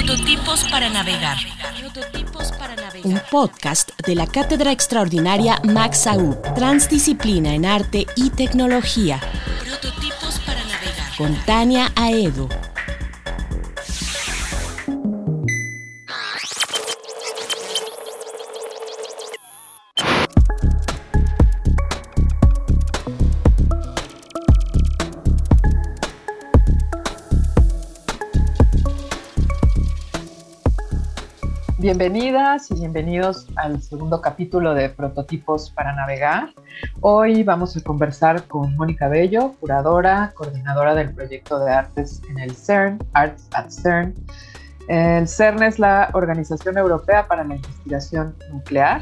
Prototipos para navegar. Un podcast de la Cátedra Extraordinaria Max Aub, Transdisciplina en Arte y Tecnología. Prototipos para navegar. Con Tania Aedo. Bienvenidas y bienvenidos al segundo capítulo de Prototipos para Navegar. Hoy vamos a conversar con Mónica Bello, curadora, coordinadora del proyecto de artes en el CERN, Arts at CERN. El CERN es la Organización Europea para la Investigación Nuclear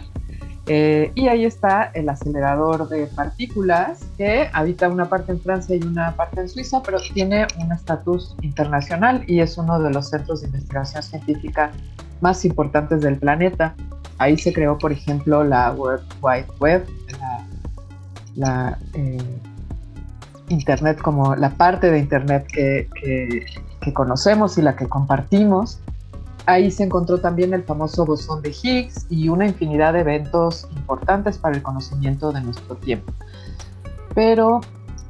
eh, y ahí está el acelerador de partículas que habita una parte en Francia y una parte en Suiza, pero tiene un estatus internacional y es uno de los centros de investigación científica más importantes del planeta. Ahí se creó, por ejemplo, la World Wide Web, la, eh, Internet como la parte de Internet que, que, conocemos y la que compartimos. Ahí se encontró también el famoso bosón de Higgs y una infinidad de eventos importantes para el conocimiento de nuestro tiempo. Pero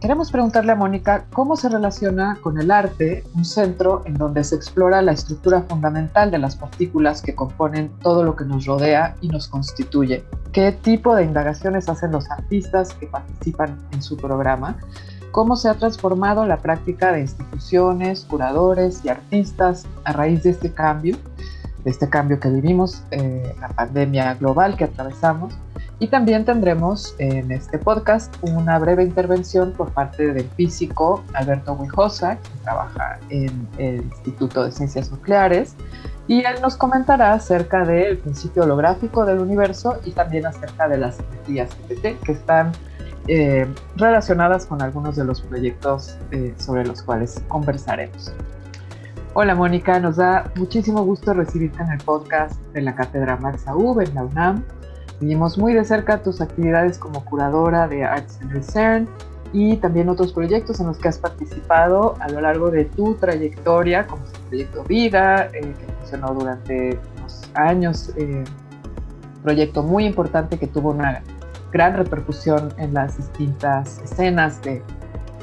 Queremos preguntarle a Mónica cómo se relaciona con el arte, un centro en donde se explora la estructura fundamental de las partículas que componen todo lo que nos rodea y nos constituye. ¿Qué tipo de indagaciones hacen los artistas que participan en su programa? ¿Cómo se ha transformado la práctica de instituciones, curadores y artistas a raíz de este cambio, de este cambio que vivimos, eh, la pandemia global que atravesamos? Y también tendremos en este podcast una breve intervención por parte del físico Alberto Huijosa, que trabaja en el Instituto de Ciencias Nucleares, y él nos comentará acerca del principio holográfico del universo y también acerca de las simetrías GPT que están eh, relacionadas con algunos de los proyectos eh, sobre los cuales conversaremos. Hola Mónica, nos da muchísimo gusto recibirte en el podcast de la Cátedra Max UV en la UNAM. Seguimos muy de cerca tus actividades como curadora de Arts and CERN y también otros proyectos en los que has participado a lo largo de tu trayectoria, como el proyecto Vida, eh, que funcionó durante unos años, eh, proyecto muy importante que tuvo una gran repercusión en las distintas escenas de,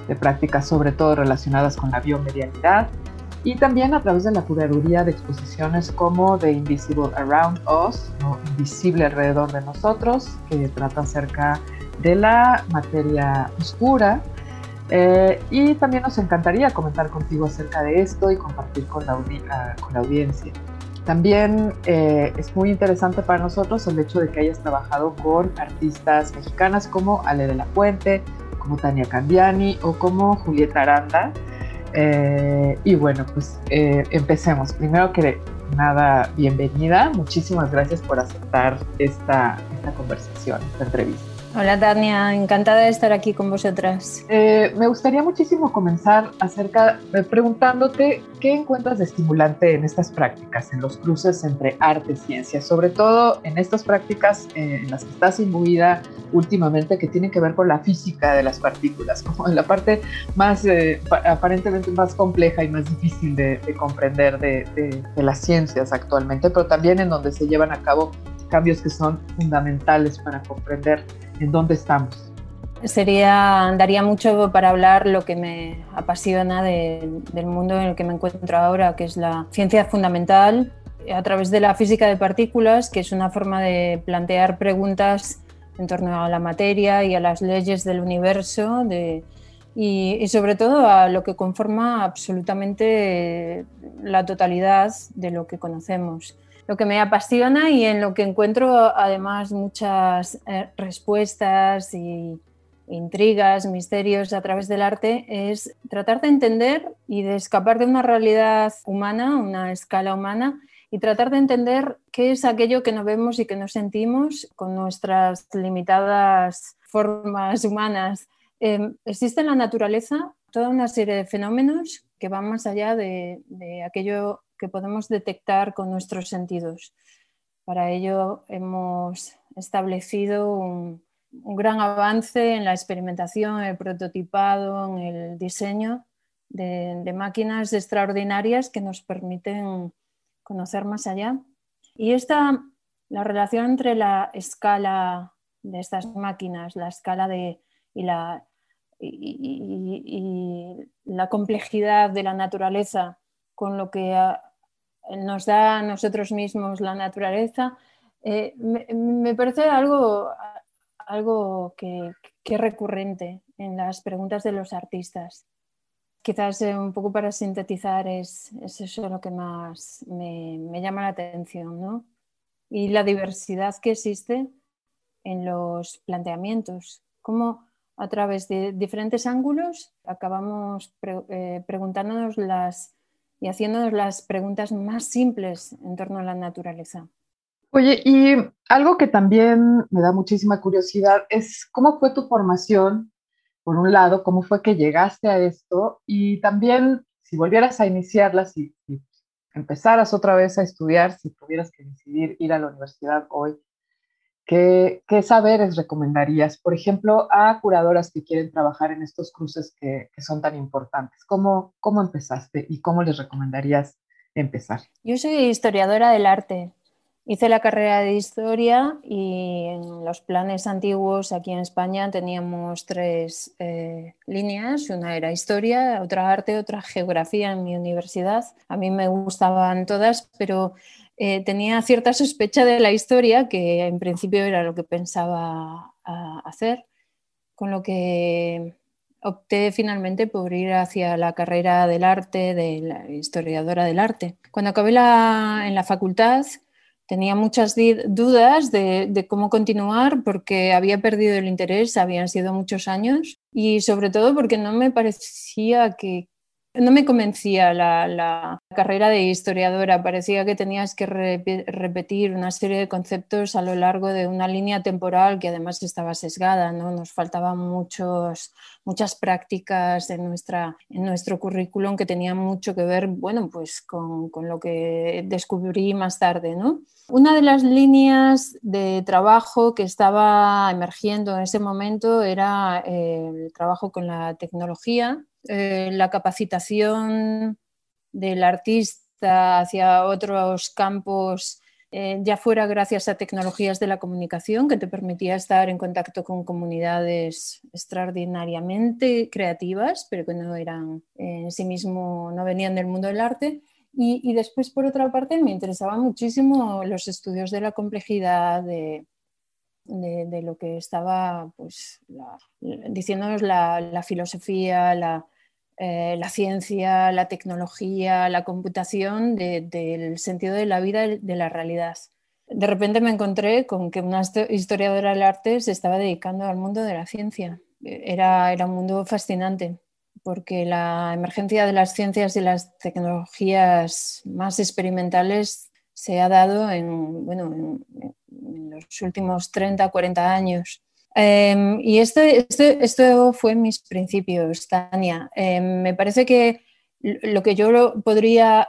de prácticas, sobre todo relacionadas con la biomedialidad y también a través de la curaduría de exposiciones como The Invisible Around Us, Invisible alrededor de nosotros, que trata acerca de la materia oscura. Eh, y también nos encantaría comentar contigo acerca de esto y compartir con la, ah, con la audiencia. También eh, es muy interesante para nosotros el hecho de que hayas trabajado con artistas mexicanas como Ale de la Puente, como Tania Candiani o como Julieta Aranda, eh, y bueno, pues eh, empecemos. Primero que nada, bienvenida. Muchísimas gracias por aceptar esta, esta conversación, esta entrevista. Hola Tania, encantada de estar aquí con vosotras. Eh, me gustaría muchísimo comenzar acerca, eh, preguntándote qué encuentras de estimulante en estas prácticas, en los cruces entre arte y ciencia, sobre todo en estas prácticas eh, en las que estás imbuida últimamente que tienen que ver con la física de las partículas, como en la parte más aparentemente más compleja y más difícil de, comprender de, de las ciencias actualmente, pero también en donde se llevan a cabo cambios que son fundamentales para comprender en dónde estamos. Sería, daría mucho para hablar lo que me apasiona del mundo en el que me encuentro ahora, que es la ciencia fundamental a través de la física de partículas, que es una forma de plantear preguntas en torno a la materia y a las leyes del universo de, y, y, sobre todo a lo que conforma absolutamente la totalidad de lo que conocemos lo que me apasiona y en lo que encuentro además muchas eh, respuestas y, intrigas, misterios a través del arte, es tratar de entender y de escapar de una realidad humana, una escala humana, y tratar de entender qué es aquello que no vemos y que no sentimos con nuestras limitadas formas humanas. Em, existe en la naturaleza toda una serie de fenómenos que van más allá de, aquello que podemos detectar con nuestros sentidos. Para ello hemos establecido un, gran avance en la experimentación, en el prototipado, en el diseño de máquinas extraordinarias que nos permiten conocer más allá. Y esta, la relación entre la escala de estas máquinas, la escala de, y, la complejidad de la naturaleza con lo que nos da a nosotros mismos la naturaleza, eh, me, parece algo, algo que, que, es recurrente en las preguntas de los artistas quizás eh, un poco para sintetizar es, eso lo que más me, llama la atención, ¿no? Y la diversidad que existe en los planteamientos, cómo a través de diferentes ángulos acabamos eh, preguntándonos las y haciéndonos las preguntas más simples en torno a la naturaleza. Oye, y algo que también me da muchísima curiosidad es cómo fue tu formación por un lado, cómo fue que llegaste a esto y también si volvieras a iniciarla, si, empezaras otra vez a estudiar, si tuvieras que decidir ir a la universidad hoy, ¿qué, saberes recomendarías? Por ejemplo, a curadoras que quieren trabajar en estos cruces que, son tan importantes. ¿Cómo, ¿Cómo empezaste y cómo les recomendarías empezar? Yo soy historiadora del arte. Hice la carrera de historia y en los planes antiguos aquí en España teníamos tres eh, líneas. Una era historia, otra arte, otra geografía en mi universidad. A mí me gustaban todas, pero eh, tenía cierta sospecha de la historia, que en principio era lo que pensaba hacer, con lo que opté finalmente por ir hacia la carrera del arte, de la historiadora del arte. Cuando acabé en la facultad, tenía muchas dudas de, cómo continuar porque había perdido el interés, habían sido muchos años y sobre todo porque no me parecía que, no me convencía la, carrera de historiadora, parecía que tenías que repetir una serie de conceptos a lo largo de una línea temporal que además estaba sesgada, ¿no? nos faltaban muchos, muchas prácticas en, nuestra, en nuestro currículum que tenían mucho que ver bueno, pues con, con lo que descubrí más tarde. ¿no? Una de las líneas de trabajo que estaba emergiendo en ese momento era eh, el trabajo con la tecnología, eh, la capacitación del artista hacia otros campos, eh, ya fuera gracias a tecnologías de la comunicación que te permitía estar en contacto con comunidades extraordinariamente creativas, pero que no eran en sí mismo, no venían del mundo del arte. Y, después, por otra parte, me interesaban muchísimo los estudios de la complejidad, de, lo que estaba pues, diciéndonos la, filosofía, la, eh, la, ciencia, la tecnología, la computación del sentido de la vida, de la realidad. De repente me encontré con que una historiadora del arte se estaba dedicando al mundo de la ciencia. Era, era un mundo fascinante porque la emergencia de las ciencias y las tecnologías más experimentales se ha dado en, los últimos 30, 40 años. Em, y este, este, esto fue mis principios, Tania. Em, me parece que lo que yo podría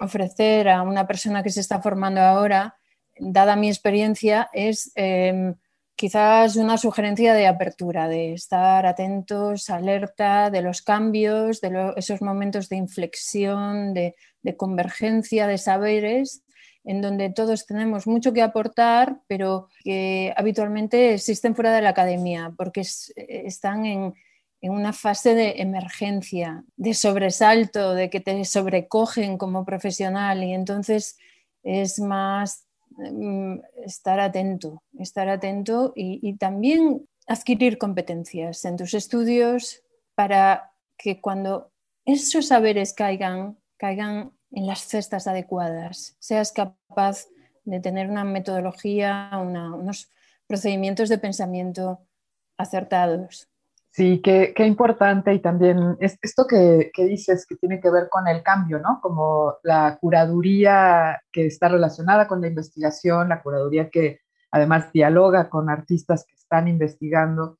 ofrecer a una persona que se está formando ahora, dada mi experiencia, es em, quizás una sugerencia de apertura, de estar atentos, alerta de los cambios, de esos momentos de inflexión, de, convergencia de saberes, en donde todos tenemos mucho que aportar, pero que habitualmente existen fuera de la academia, porque están en, una fase de emergencia, de sobresalto, de que te sobrecogen como profesional. Y entonces es más Mm, estar atento, estar atento y, también adquirir competencias en tus estudios para que cuando esos saberes caigan, caigan en las cestas adecuadas, seas capaz de tener una metodología, unos procedimientos de pensamiento acertados. Sí, qué, importante y también es, esto que, que, dices que tiene que ver con el cambio, ¿no? Como la curaduría que está relacionada con la investigación, la curaduría que además dialoga con artistas que están investigando.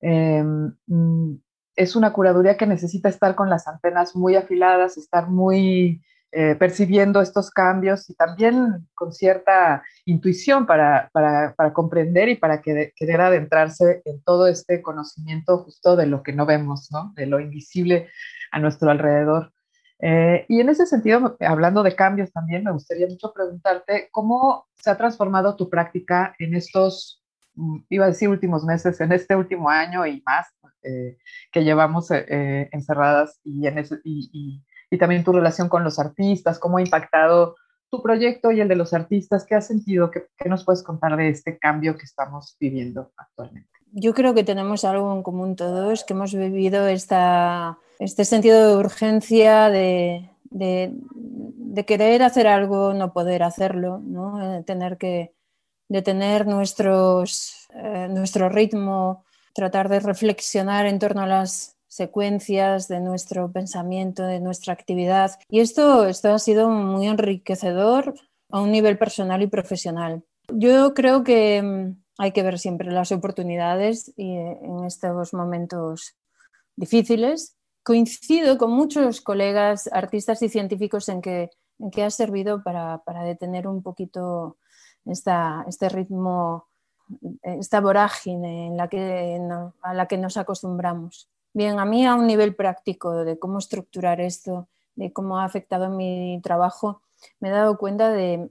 Em, mm, es una curaduría que necesita estar con las antenas muy afiladas, estar muy eh, percibiendo estos cambios y también con cierta intuición para, para, para comprender y para que, querer adentrarse en todo este conocimiento justo de lo que no vemos, ¿no? de lo invisible a nuestro alrededor. Eh, y en ese sentido, hablando de cambios también, me gustaría mucho preguntarte cómo se ha transformado tu práctica en estos, mm, iba a decir últimos meses, en este último año y más eh, que llevamos encerradas y, en ese, y también tu relación con los artistas, cómo ha impactado tu proyecto y el de los artistas, ¿qué has sentido? ¿Qué, nos puedes contar de este cambio que estamos viviendo actualmente? Yo creo que tenemos algo en común todos, que hemos vivido esta, este sentido de urgencia, de, de, querer hacer algo, no poder hacerlo, ¿no? Eh, tener que detener nuestros, eh, nuestro ritmo, tratar de reflexionar en torno a las secuencias de nuestro pensamiento, de nuestra actividad. Y esto, esto ha sido muy enriquecedor a un nivel personal y profesional. Yo creo que mm, hay que ver siempre las oportunidades y eh, en estos momentos difíciles. Coincido con muchos colegas, artistas y científicos en que, en que ha servido para, para detener un poquito esta, este ritmo, esta vorágine en la que, a la que nos acostumbramos. Bien, a mí a un nivel práctico de cómo estructurar esto, de cómo ha afectado mi trabajo, me he dado cuenta de,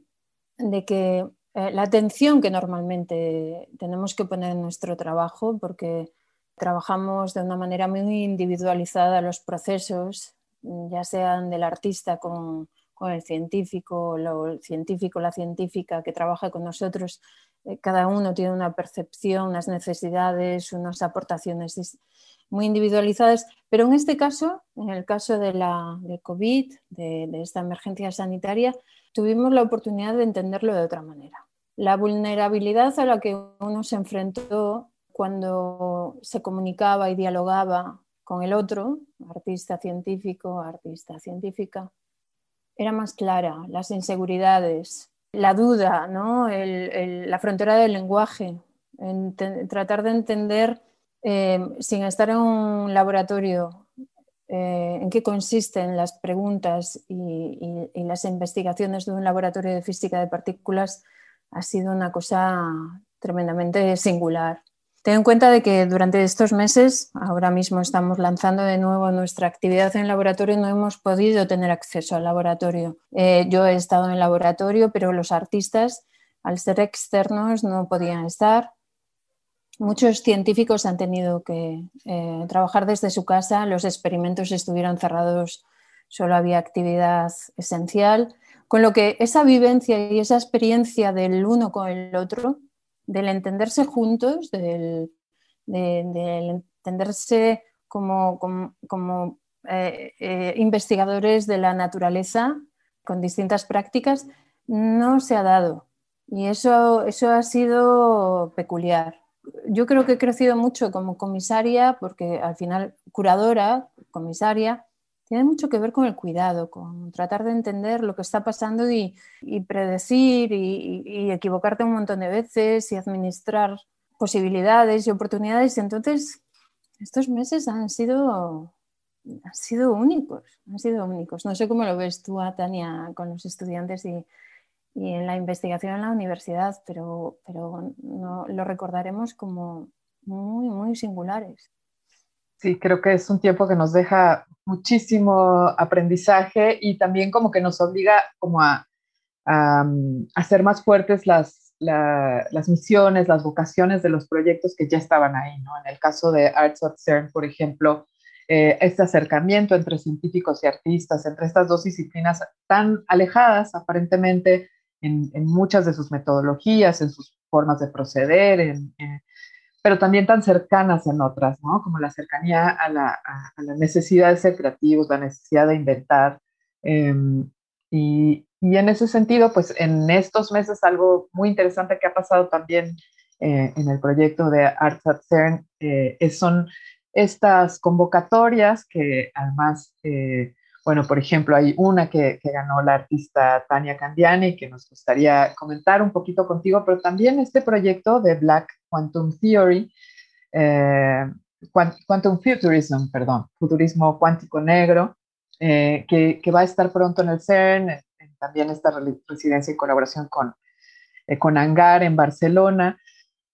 que eh, la atención que normalmente tenemos que poner en nuestro trabajo, porque trabajamos de una manera muy individualizada los procesos, ya sean del artista con, el científico, o el científico, la científica que trabaja con nosotros, eh, cada uno tiene una percepción, unas necesidades, unas aportaciones muy individualizadas, pero en este caso, en el caso de la de COVID, de, esta emergencia sanitaria, tuvimos la oportunidad de entenderlo de otra manera. La vulnerabilidad a la que uno se enfrentó cuando se comunicaba y dialogaba con el otro, artista científico, artista científica, era más clara, las inseguridades, la duda, ¿no? la frontera del lenguaje, tratar de entender eh, sin estar en un laboratorio, eh, en qué consisten las preguntas y, las investigaciones de un laboratorio de física de partículas ha sido una cosa tremendamente singular. Ten en cuenta de que durante estos meses, ahora mismo estamos lanzando de nuevo nuestra actividad en laboratorio, no hemos podido tener acceso al laboratorio. Eh, yo he estado en el laboratorio, pero los artistas, al ser externos, no podían estar muchos científicos han tenido que eh, trabajar desde su casa, los experimentos estuvieron cerrados, solo había actividad esencial, con lo que esa vivencia y esa experiencia del uno con el otro, del entenderse juntos, del, entenderse como, eh, eh, investigadores de la naturaleza con distintas prácticas, no se ha dado. Y eso, eso ha sido peculiar yo creo que he crecido mucho como comisaria porque al final curadora, comisaria, tiene mucho que ver con el cuidado, con tratar de entender lo que está pasando y, predecir y, equivocarte un montón de veces y administrar posibilidades y oportunidades. Entonces, estos meses han sido, han sido únicos, han sido únicos. No sé cómo lo ves tú, Tania, con los estudiantes y, y en la investigación en la universidad, pero, pero no, lo recordaremos como muy, muy singulares. Sí, creo que es un tiempo que nos deja muchísimo aprendizaje y también como que nos obliga como a, a, hacer más fuertes las, las misiones, las vocaciones de los proyectos que ya estaban ahí, ¿no? En el caso de Arts of CERN, por ejemplo, eh, este acercamiento entre científicos y artistas, entre estas dos disciplinas tan alejadas aparentemente en, muchas de sus metodologías, en sus formas de proceder, pero también tan cercanas en otras, ¿no? Como la cercanía a la, necesidad de ser creativos, la necesidad de inventar. Em, y, en ese sentido, pues en estos meses algo muy interesante que ha pasado también eh, en el proyecto de Arts at CERN eh, son estas convocatorias que además, bueno, por ejemplo, hay una que, que, ganó la artista Tania Candiani que nos gustaría comentar un poquito contigo, pero también este proyecto de Black Quantum Theory, Quantum Futurism, perdón, futurismo cuántico negro, que, que, va a estar pronto en el CERN, también esta residencia y colaboración con, eh, con Hangar en Barcelona.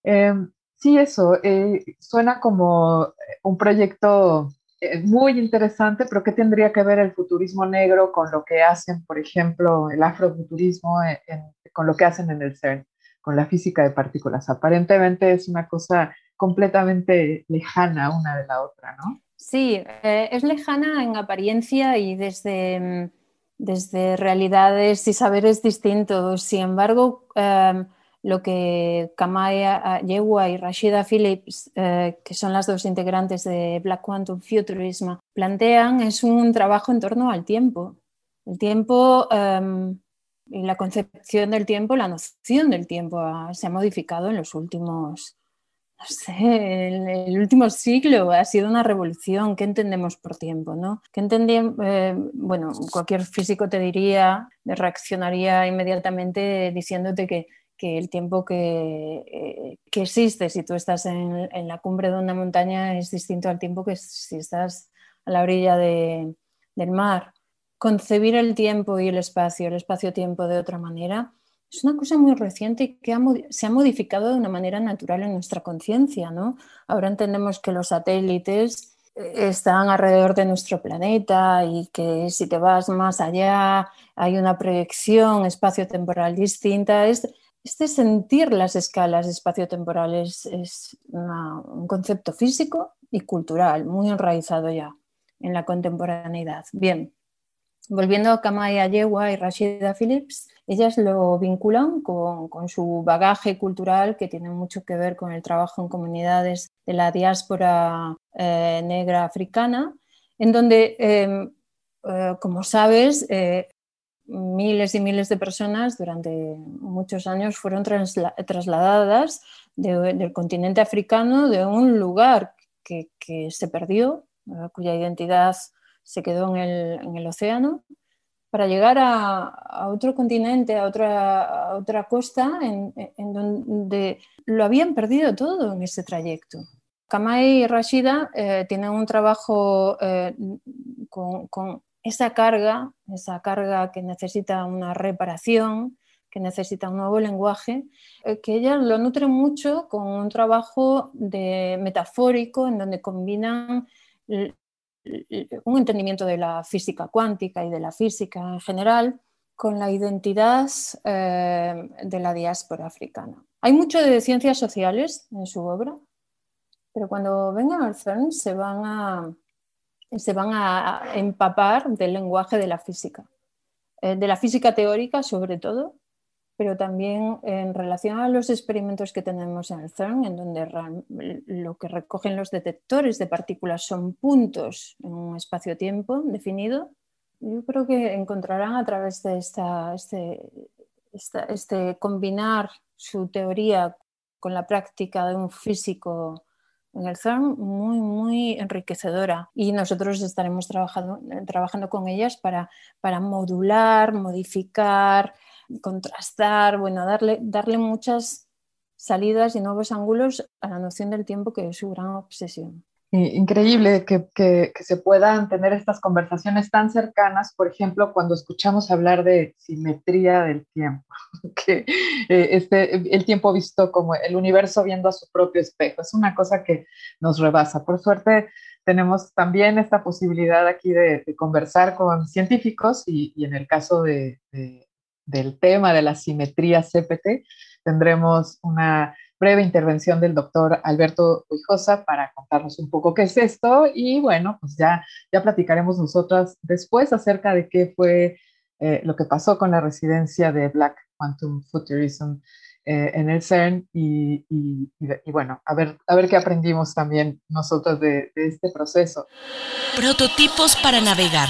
Em, sí, eso, eh, suena como un proyecto eh, muy interesante, pero ¿qué tendría que ver el futurismo negro con lo que hacen, por ejemplo, el afrofuturismo con lo que hacen en el CERN, con la física de partículas? Aparentemente es una cosa completamente lejana una de la otra, ¿no? Sí, es lejana en apariencia y desde mm, desde realidades y saberes distintos. Sin embargo, em, lo que Kamaya Yewa y Rashida Phillips, eh, que son las dos integrantes de Black Quantum Futurism, plantean es un trabajo en torno al tiempo. El tiempo em, y la concepción del tiempo, la noción del tiempo se ha modificado en los últimos no sé, el, último siglo ha sido una revolución. ¿Qué entendemos por tiempo? ¿no? ¿Qué eh, bueno, cualquier físico te diría, reaccionaría inmediatamente diciéndote que, que el tiempo que, eh, que, existe si tú estás en, la cumbre de una montaña es distinto al tiempo que si estás a la orilla de, del mar. Concebir el tiempo y el espacio, el espacio-tiempo de otra manera, es una cosa muy reciente y que se ha modificado de una manera natural en nuestra conciencia. ¿no? Ahora entendemos que los satélites eh, están alrededor de nuestro planeta y que si te vas más allá hay una proyección espacio-temporal distinta. Este, sentir las escalas espacio-temporales es un concepto físico y cultural muy enraizado ya en la contemporaneidad. Bien, volviendo a Kamaya Yewa y Rashida Phillips, ellas lo vinculan con, su bagaje cultural que tiene mucho que ver con el trabajo en comunidades de la diáspora eh, negra africana, en donde, em, eh, como sabes, eh, miles y miles de personas durante muchos años fueron trasladadas del continente africano de un lugar que, se perdió, cuya identidad se quedó en el océano, para llegar a, otro continente, a otra, costa, en, donde lo habían perdido todo en ese trayecto. Kamai y Rashida eh, tienen un trabajo eh, con, esa carga, esa carga que necesita una reparación, que necesita un nuevo lenguaje, eh, que ellas lo nutren mucho con un trabajo de metafórico en donde combinan un entendimiento de la física cuántica y de la física en general con la identidad eh, de la diáspora africana. Hay mucho de ciencias sociales en su obra, pero cuando vengan al CERN se van a, se van a empapar del lenguaje de la física, eh, de la física teórica sobre todo, pero también en relación a los experimentos que tenemos en el CERN, en donde lo que recogen los detectores de partículas son puntos en un espacio-tiempo definido, yo creo que encontrarán a través de esta, este, este combinar su teoría con la práctica de un físico en el CERN muy, muy enriquecedora y nosotros estaremos trabajando, trabajando con ellas para, para modular, modificar, contrastar, bueno, darle, darle muchas salidas y nuevos ángulos a la noción del tiempo que es su gran obsesión. Increíble que, que, se puedan tener estas conversaciones tan cercanas, por ejemplo, cuando escuchamos hablar de simetría del tiempo, que eh, este, el tiempo visto como el universo viendo a su propio espejo, es una cosa que nos rebasa. Por suerte, tenemos también esta posibilidad aquí de, conversar con científicos y, y en el caso de, del tema de la simetría CPT, tendremos una breve intervención del doctor Alberto Huijosa para contarnos un poco qué es esto y bueno, pues ya, ya platicaremos nosotras después acerca de qué fue eh, lo que pasó con la residencia de Black Quantum Futurism eh, en el CERN y, y, bueno, a ver, a ver qué aprendimos también nosotros de, de este proceso. Prototipos para navegar.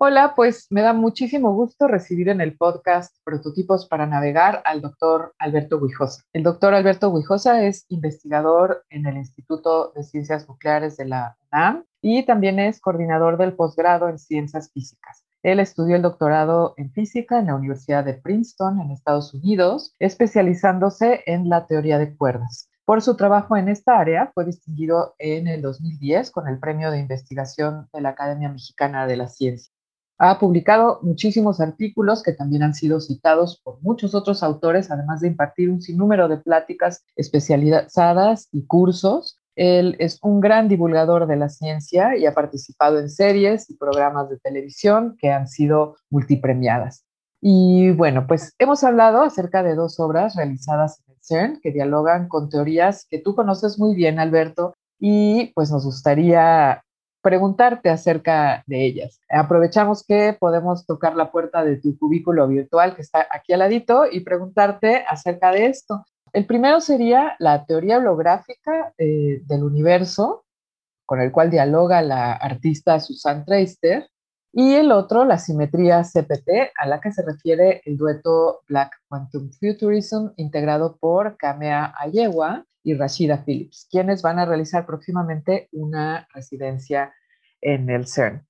Hola, pues me da muchísimo gusto recibir en el podcast Prototipos para Navegar al doctor Alberto Guijosa. El doctor Alberto Guijosa es investigador en el Instituto de Ciencias Nucleares de la UNAM y también es coordinador del posgrado en Ciencias Físicas. Él estudió el doctorado en física en la Universidad de Princeton, en Estados Unidos, especializándose en la teoría de cuerdas. Por su trabajo en esta área, fue distinguido en el 2010 con el Premio de Investigación de la Academia Mexicana de la Ciencia. Ha publicado muchísimos artículos que también han sido citados por muchos otros autores, además de impartir un sinnúmero de pláticas especializadas y cursos. Él es un gran divulgador de la ciencia y ha participado en series y programas de televisión que han sido multipremiadas. Y bueno, pues hemos hablado acerca de dos obras realizadas en el CERN que dialogan con teorías que tú conoces muy bien, Alberto, y pues nos gustaría preguntarte acerca de ellas. Aprovechamos que podemos tocar la puerta de tu cubículo virtual que está aquí al ladito y preguntarte acerca de esto. El primero sería la teoría holográfica eh, del universo, con el cual dialoga la artista Susan Treister, y el otro, la simetría CPT, a la que se refiere el dueto Black Quantum Futurism, integrado por Kamea Ayewa y Rashida Phillips, quienes van a realizar próximamente una residencia en el CERN.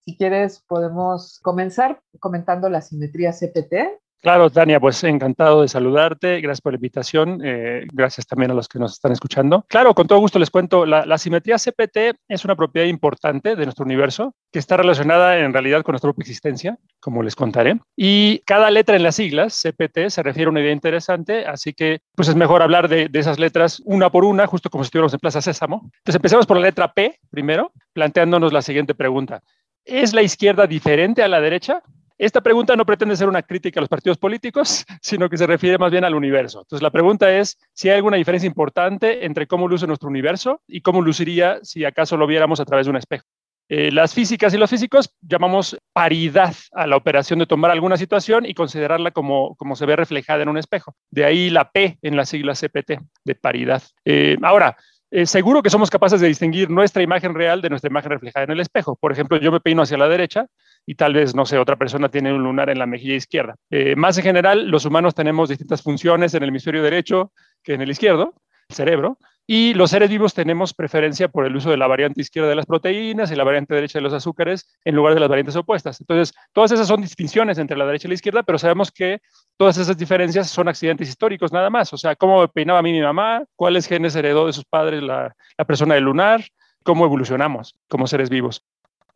Si quieres, podemos comenzar comentando la simetría CPT. Claro, Tania, pues encantado de saludarte. Gracias por la invitación. Eh, gracias también a los que nos están escuchando. Claro, con todo gusto les cuento. La, simetría CPT es una propiedad importante de nuestro universo que está relacionada en realidad con nuestra propia existencia, como les contaré. Y cada letra en las siglas CPT se refiere a una idea interesante, así que pues es mejor hablar de, de esas letras una por una, justo como si estuviéramos en Plaza Sésamo. Entonces empezamos por la letra P primero, planteándonos la siguiente pregunta. ¿Es la izquierda diferente a la derecha? Esta pregunta no pretende ser una crítica a los partidos políticos, sino que se refiere más bien al universo. Entonces, la pregunta es si hay alguna diferencia importante entre cómo luce nuestro universo y cómo luciría si acaso lo viéramos a través de un espejo. Eh, las físicas y los físicos llamamos paridad a la operación de tomar alguna situación y considerarla como, como se ve reflejada en un espejo. De ahí la P en la sigla CPT, de paridad. Eh, ahora, eh, seguro que somos capaces de distinguir nuestra imagen real de nuestra imagen reflejada en el espejo. Por ejemplo, yo me peino hacia la derecha y tal vez, no sé, otra persona tiene un lunar en la mejilla izquierda. Eh, más en general, los humanos tenemos distintas funciones en el hemisferio derecho que en el izquierdo, el cerebro, y los seres vivos tenemos preferencia por el uso de la variante izquierda de las proteínas y la variante derecha de los azúcares en lugar de las variantes opuestas. Entonces, todas esas son distinciones entre la derecha y la izquierda, pero sabemos que todas esas diferencias son accidentes históricos nada más. O sea, cómo peinaba a mí mi mamá, cuáles genes heredó de sus padres la, la persona del lunar, cómo evolucionamos como seres vivos.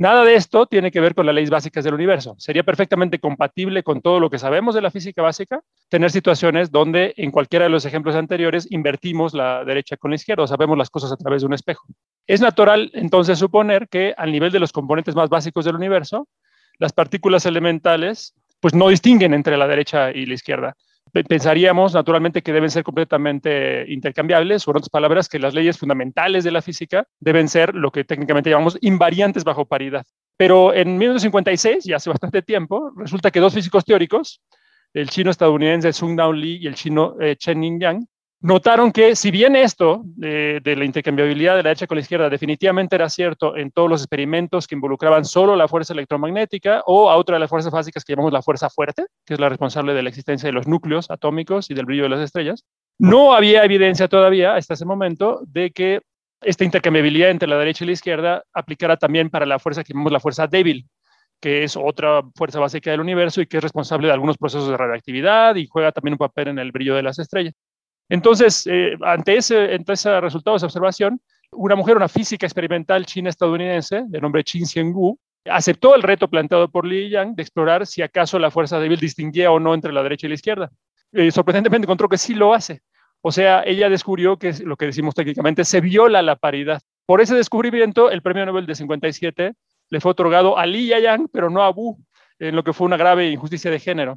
Nada de esto tiene que ver con las leyes básicas del universo. Sería perfectamente compatible con todo lo que sabemos de la física básica tener situaciones donde en cualquiera de los ejemplos anteriores invertimos la derecha con la izquierda, o sabemos las cosas a través de un espejo. Es natural entonces suponer que al nivel de los componentes más básicos del universo, las partículas elementales pues no distinguen entre la derecha y la izquierda pensaríamos naturalmente que deben ser completamente intercambiables, o otras palabras, que las leyes fundamentales de la física deben ser lo que técnicamente llamamos invariantes bajo paridad. Pero en 1956, ya hace bastante tiempo, resulta que dos físicos teóricos, el chino estadounidense Sung Dao Lee y el chino eh, Chen Yang, notaron que si bien esto de, la intercambiabilidad de la derecha con la izquierda definitivamente era cierto en todos los experimentos que involucraban solo la fuerza electromagnética o a otra de las fuerzas básicas que llamamos la fuerza fuerte, que es la responsable de la existencia de los núcleos atómicos y del brillo de las estrellas, no había evidencia todavía hasta ese momento de que esta intercambiabilidad entre la derecha y la izquierda aplicara también para la fuerza que llamamos la fuerza débil, que es otra fuerza básica del universo y que es responsable de algunos procesos de radioactividad y juega también un papel en el brillo de las estrellas. Entonces, eh, ante, ese, resultado de esa observación, una mujer, una física experimental china-estadounidense, de nombre Qin Xianggu, aceptó el reto planteado por Li Yang de explorar si acaso la fuerza débil distinguía o no entre la derecha y la izquierda. Eh, sorprendentemente encontró que sí lo hace. O sea, ella descubrió que lo que decimos técnicamente se viola la paridad. Por ese descubrimiento, el premio Nobel de 57 le fue otorgado a Li Yang, pero no a Wu, en lo que fue una grave injusticia de género.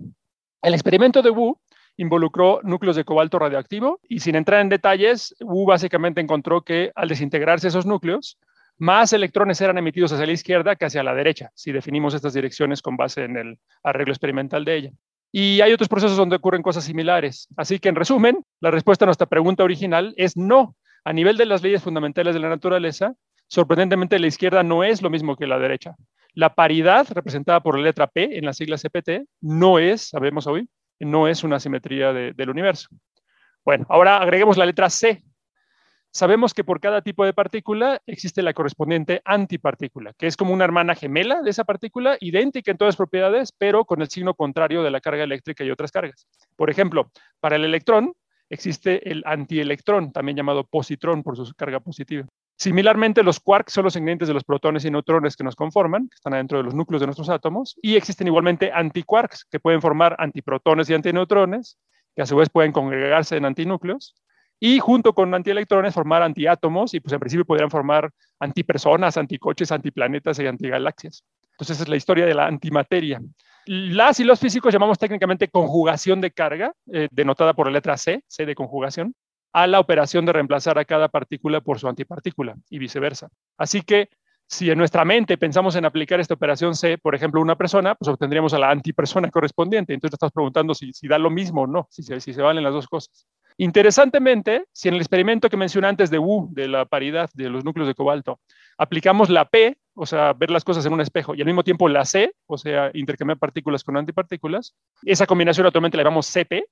El experimento de Wu involucró núcleos de cobalto radioactivo y sin entrar en detalles, Wu básicamente encontró que al desintegrarse esos núcleos, más electrones eran emitidos hacia la izquierda que hacia la derecha, si definimos estas direcciones con base en el arreglo experimental de ella. Y hay otros procesos donde ocurren cosas similares. Así que, en resumen, la respuesta a nuestra pregunta original es no. A nivel de las leyes fundamentales de la naturaleza, sorprendentemente la izquierda no es lo mismo que la derecha. La paridad, representada por la letra P en la sigla CPT, no es, sabemos hoy, no es una simetría del universo. Bueno, ahora agreguemos la letra C. Sabemos que por cada tipo de partícula existe la correspondiente antipartícula, que es como una hermana gemela de esa partícula, idéntica en todas las propiedades, pero con el signo contrario de la carga eléctrica y otras cargas. Por ejemplo, para el electrón existe el antielectrón, también llamado positrón por su carga positiva. Similarmente, los quarks son los ingredientes de los protones y neutrones que nos conforman, que están adentro de los núcleos de nuestros átomos, y existen igualmente antiquarks, que pueden formar antiprotones y antineutrones, que a su vez pueden congregarse en antinúcleos, y junto con antielectrones formar antiátomos, y pues en principio podrían formar antipersonas, anticoches, antiplanetas y antigalaxias. Entonces es la historia de la antimateria. Las y los físicos llamamos técnicamente conjugación de carga, eh, denotada por la letra C, C de conjugación, a la operación de reemplazar a cada partícula por su antipartícula y viceversa. Así que si en nuestra mente pensamos en aplicar esta operación C, por ejemplo, una persona, pues obtendríamos a la antipersona correspondiente. Entonces estás preguntando si, da lo mismo o no, si se valen las dos cosas. Interesantemente, si en el experimento que mencioné antes de Wu, de la paridad de los núcleos de cobalto, aplicamos la P, o sea, ver las cosas en un espejo, y al mismo tiempo la C, o sea, intercambiar partículas con antipartículas, esa combinación actualmente la llamamos CP,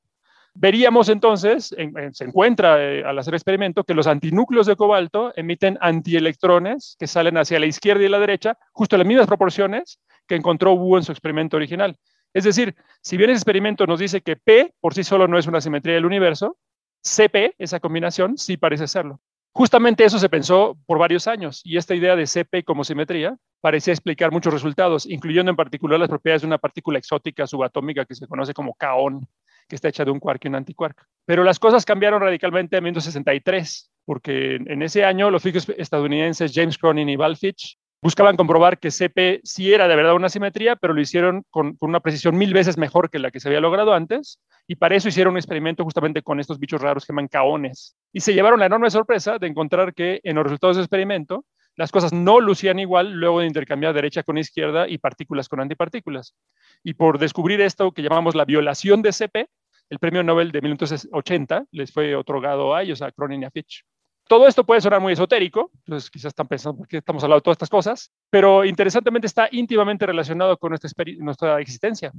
Veríamos entonces, se encuentra eh, al hacer experimento, que los antinúcleos de cobalto emiten antielectrones que salen hacia la izquierda y la derecha, justo en las mismas proporciones que encontró Wu en su experimento original. Es decir, si bien ese experimento nos dice que P por sí solo no es una simetría del universo, CP, esa combinación, sí parece serlo. Justamente eso se pensó por varios años y esta idea de CP como simetría parecía explicar muchos resultados, incluyendo en particular las propiedades de una partícula exótica subatómica que se conoce como kaon, que está hecha de un quark y un antiquark. Pero las cosas cambiaron radicalmente en 1963, porque en ese año los físicos estadounidenses James Cronin y Val Fitch buscaban comprobar que CP sí era de verdad una simetría, pero lo hicieron con, una precisión mil veces mejor que la que se había logrado antes, y para eso hicieron un experimento justamente con estos bichos raros que llaman caones. Y se llevaron la enorme sorpresa de encontrar que en los resultados del experimento las cosas no lucían igual luego de intercambiar derecha con izquierda y partículas con antipartículas. Y por descubrir esto que llamamos la violación de CP, el premio Nobel de 1980 les fue otorgado a ellos, a Cronin y a Fitch. Todo esto puede sonar muy esotérico, entonces quizás están pensando por qué estamos hablando de todas estas cosas, pero interesantemente está íntimamente relacionado con nuestra, nuestra existencia,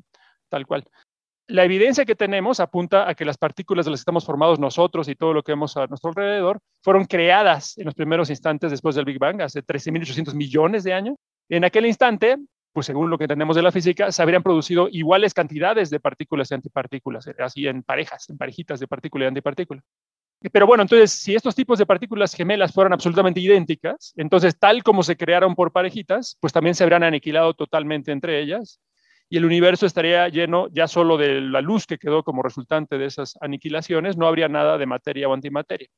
tal cual. La evidencia que tenemos apunta a que las partículas de las que estamos formados nosotros y todo lo que vemos a nuestro alrededor fueron creadas en los primeros instantes después del Big Bang, hace 13.800 millones de años. En aquel instante, pues según lo que tenemos de la física, se habrían producido iguales cantidades de partículas y antipartículas, así en parejas, en parejitas de partícula y antipartícula. Pero bueno, entonces, si estos tipos de partículas gemelas fueran absolutamente idénticas, entonces, tal como se crearon por parejitas, pues también se habrían aniquilado totalmente entre ellas y el universo estaría lleno ya solo de la luz que quedó como resultante de esas aniquilaciones, no habría nada de materia o antimateria.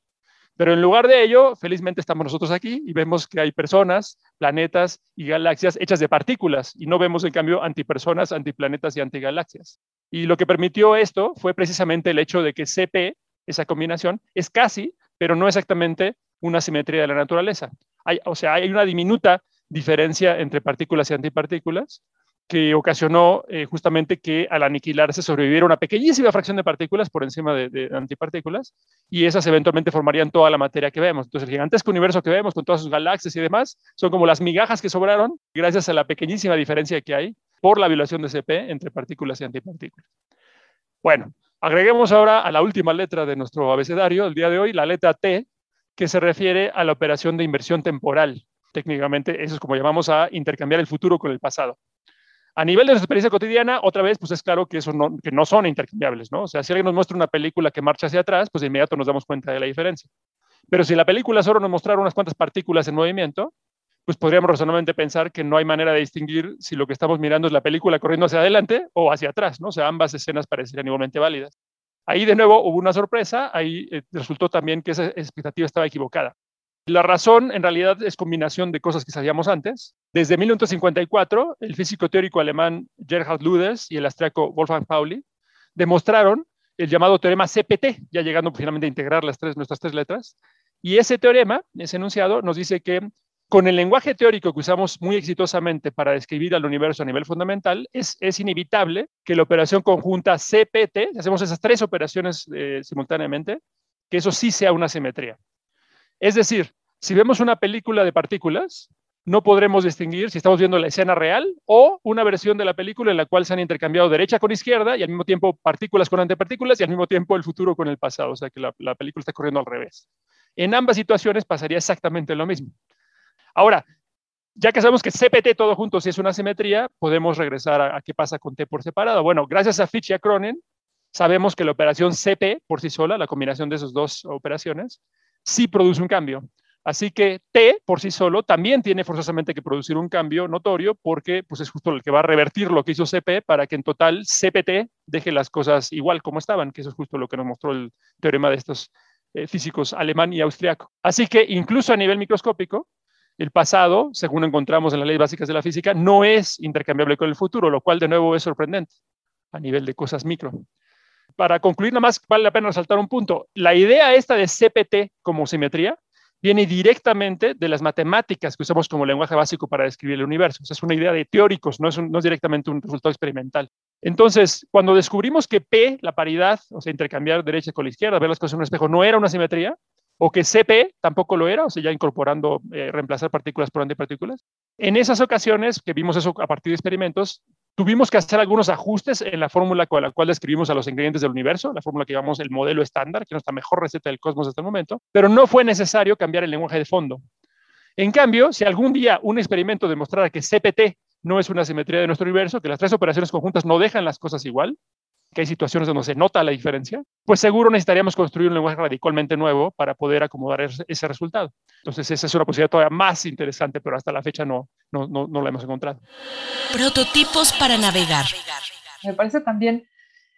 Pero en lugar de ello, felizmente estamos nosotros aquí y vemos que hay personas, planetas y galaxias hechas de partículas y no vemos en cambio antipersonas, antiplanetas y antigalaxias. Y lo que permitió esto fue precisamente el hecho de que CP esa combinación, es casi, pero no exactamente una simetría de la naturaleza. O sea, hay una diminuta diferencia entre partículas y antipartículas que ocasionó eh, justamente que al aniquilarse sobreviviera una pequeñísima fracción de partículas por encima de, antipartículas y esas eventualmente formarían toda la materia que vemos. Entonces el gigantesco universo que vemos con todas sus galaxias y demás son como las migajas que sobraron gracias a la pequeñísima diferencia que hay por la violación de CP entre partículas y antipartículas. Bueno, Agreguemos ahora a la última letra de nuestro abecedario, el día de hoy, la letra T, que se refiere a la operación de inversión temporal. Técnicamente, eso es como llamamos a intercambiar el futuro con el pasado. A nivel de nuestra experiencia cotidiana, otra vez, pues es claro que, eso no, que no son intercambiables, ¿no? O sea, si alguien nos muestra una película que marcha hacia atrás, pues de inmediato nos damos cuenta de la diferencia. Pero si la película solo nos mostrara unas cuantas partículas en movimiento, pues podríamos razonablemente pensar que no hay manera de distinguir si lo que estamos mirando es la película corriendo hacia adelante o hacia atrás, ¿no? O sea, ambas escenas parecerían igualmente válidas. Ahí de nuevo hubo una sorpresa, ahí eh, resultó también que esa expectativa estaba equivocada. La razón en realidad es combinación de cosas que sabíamos antes. Desde 1954, el físico teórico alemán Gerhard Luders y el austriaco Wolfgang Pauli demostraron el llamado teorema CPT, ya llegando finalmente a integrar las tres, nuestras tres letras. Y ese teorema, ese enunciado, nos dice que con el lenguaje teórico que usamos muy exitosamente para describir al universo a nivel fundamental, es, inevitable que la operación conjunta CPT, hacemos esas tres operaciones eh, simultáneamente, que eso sí sea una simetría. Es decir, si vemos una película de partículas, no podremos distinguir si estamos viendo la escena real o una versión de la película en la cual se han intercambiado derecha con izquierda y al mismo tiempo partículas con antipartículas y al mismo tiempo el futuro con el pasado, o sea que la, película está corriendo al revés. En ambas situaciones pasaría exactamente lo mismo. Ahora, ya que sabemos que CPT todo junto sí es una simetría, podemos regresar a, qué pasa con T por separado. Bueno, gracias a Fitch y a Cronin, sabemos que la operación CP por sí sola, la combinación de esas dos operaciones, sí produce un cambio. Así que T por sí solo también tiene forzosamente que producir un cambio notorio porque pues, es justo el que va a revertir lo que hizo CP para que en total CPT deje las cosas igual como estaban, que eso es justo lo que nos mostró el teorema de estos eh, físicos alemán y austriaco. Así que incluso a nivel microscópico, el pasado, según encontramos en las leyes básicas de la física, no es intercambiable con el futuro, lo cual de nuevo es sorprendente a nivel de cosas micro. Para concluir, nada más vale la pena resaltar un punto. La idea esta de CPT como simetría viene directamente de las matemáticas que usamos como lenguaje básico para describir el universo. es una idea de teóricos, no es, directamente un resultado experimental. Entonces, cuando descubrimos que P, la paridad, o sea, intercambiar derecha con la izquierda, ver las cosas en un espejo, no era una simetría, o que CP tampoco lo era, o sea, ya incorporando, eh, reemplazar partículas por antipartículas. En esas ocasiones, que vimos eso a partir de experimentos, tuvimos que hacer algunos ajustes en la fórmula con la cual describimos a los ingredientes del universo, la fórmula que llamamos el modelo estándar, que es nuestra mejor receta del cosmos hasta el momento, pero no fue necesario cambiar el lenguaje de fondo. En cambio, si algún día un experimento demostrara que CPT no es una simetría de nuestro universo, que las tres operaciones conjuntas no dejan las cosas igual, que hay situaciones donde se nota la diferencia, pues seguro necesitaríamos construir un lenguaje radicalmente nuevo para poder acomodar ese resultado. Entonces, esa es una posibilidad todavía más interesante, pero hasta la fecha no, no, no, la hemos encontrado. Prototipos para navegar. Me parece también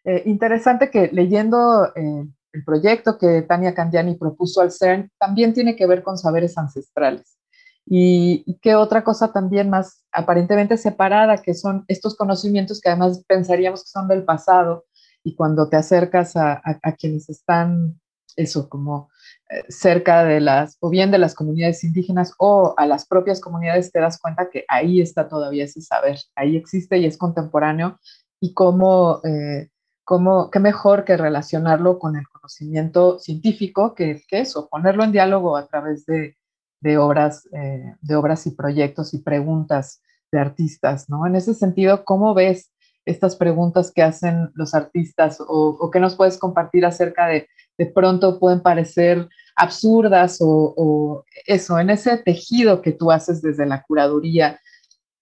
eh, interesante que leyendo eh, el proyecto que Tania Candiani propuso al CERN, también tiene que ver con saberes ancestrales. Y, qué otra cosa también más aparentemente separada, que son estos conocimientos que además pensaríamos que son del pasado, y cuando te acercas a, quienes están, eso, como eh, cerca de las, o bien de las comunidades indígenas o a las propias comunidades, te das cuenta que ahí está todavía ese saber, ahí existe y es contemporáneo, y cómo, eh, cómo qué mejor que relacionarlo con el conocimiento científico, que, que eso, ponerlo en diálogo a través de, de obras, eh, de obras y proyectos y preguntas de artistas, ¿no? En ese sentido, ¿cómo ves estas preguntas que hacen los artistas o, qué nos puedes compartir acerca de, de pronto pueden parecer absurdas o, eso, en ese tejido que tú haces desde la curaduría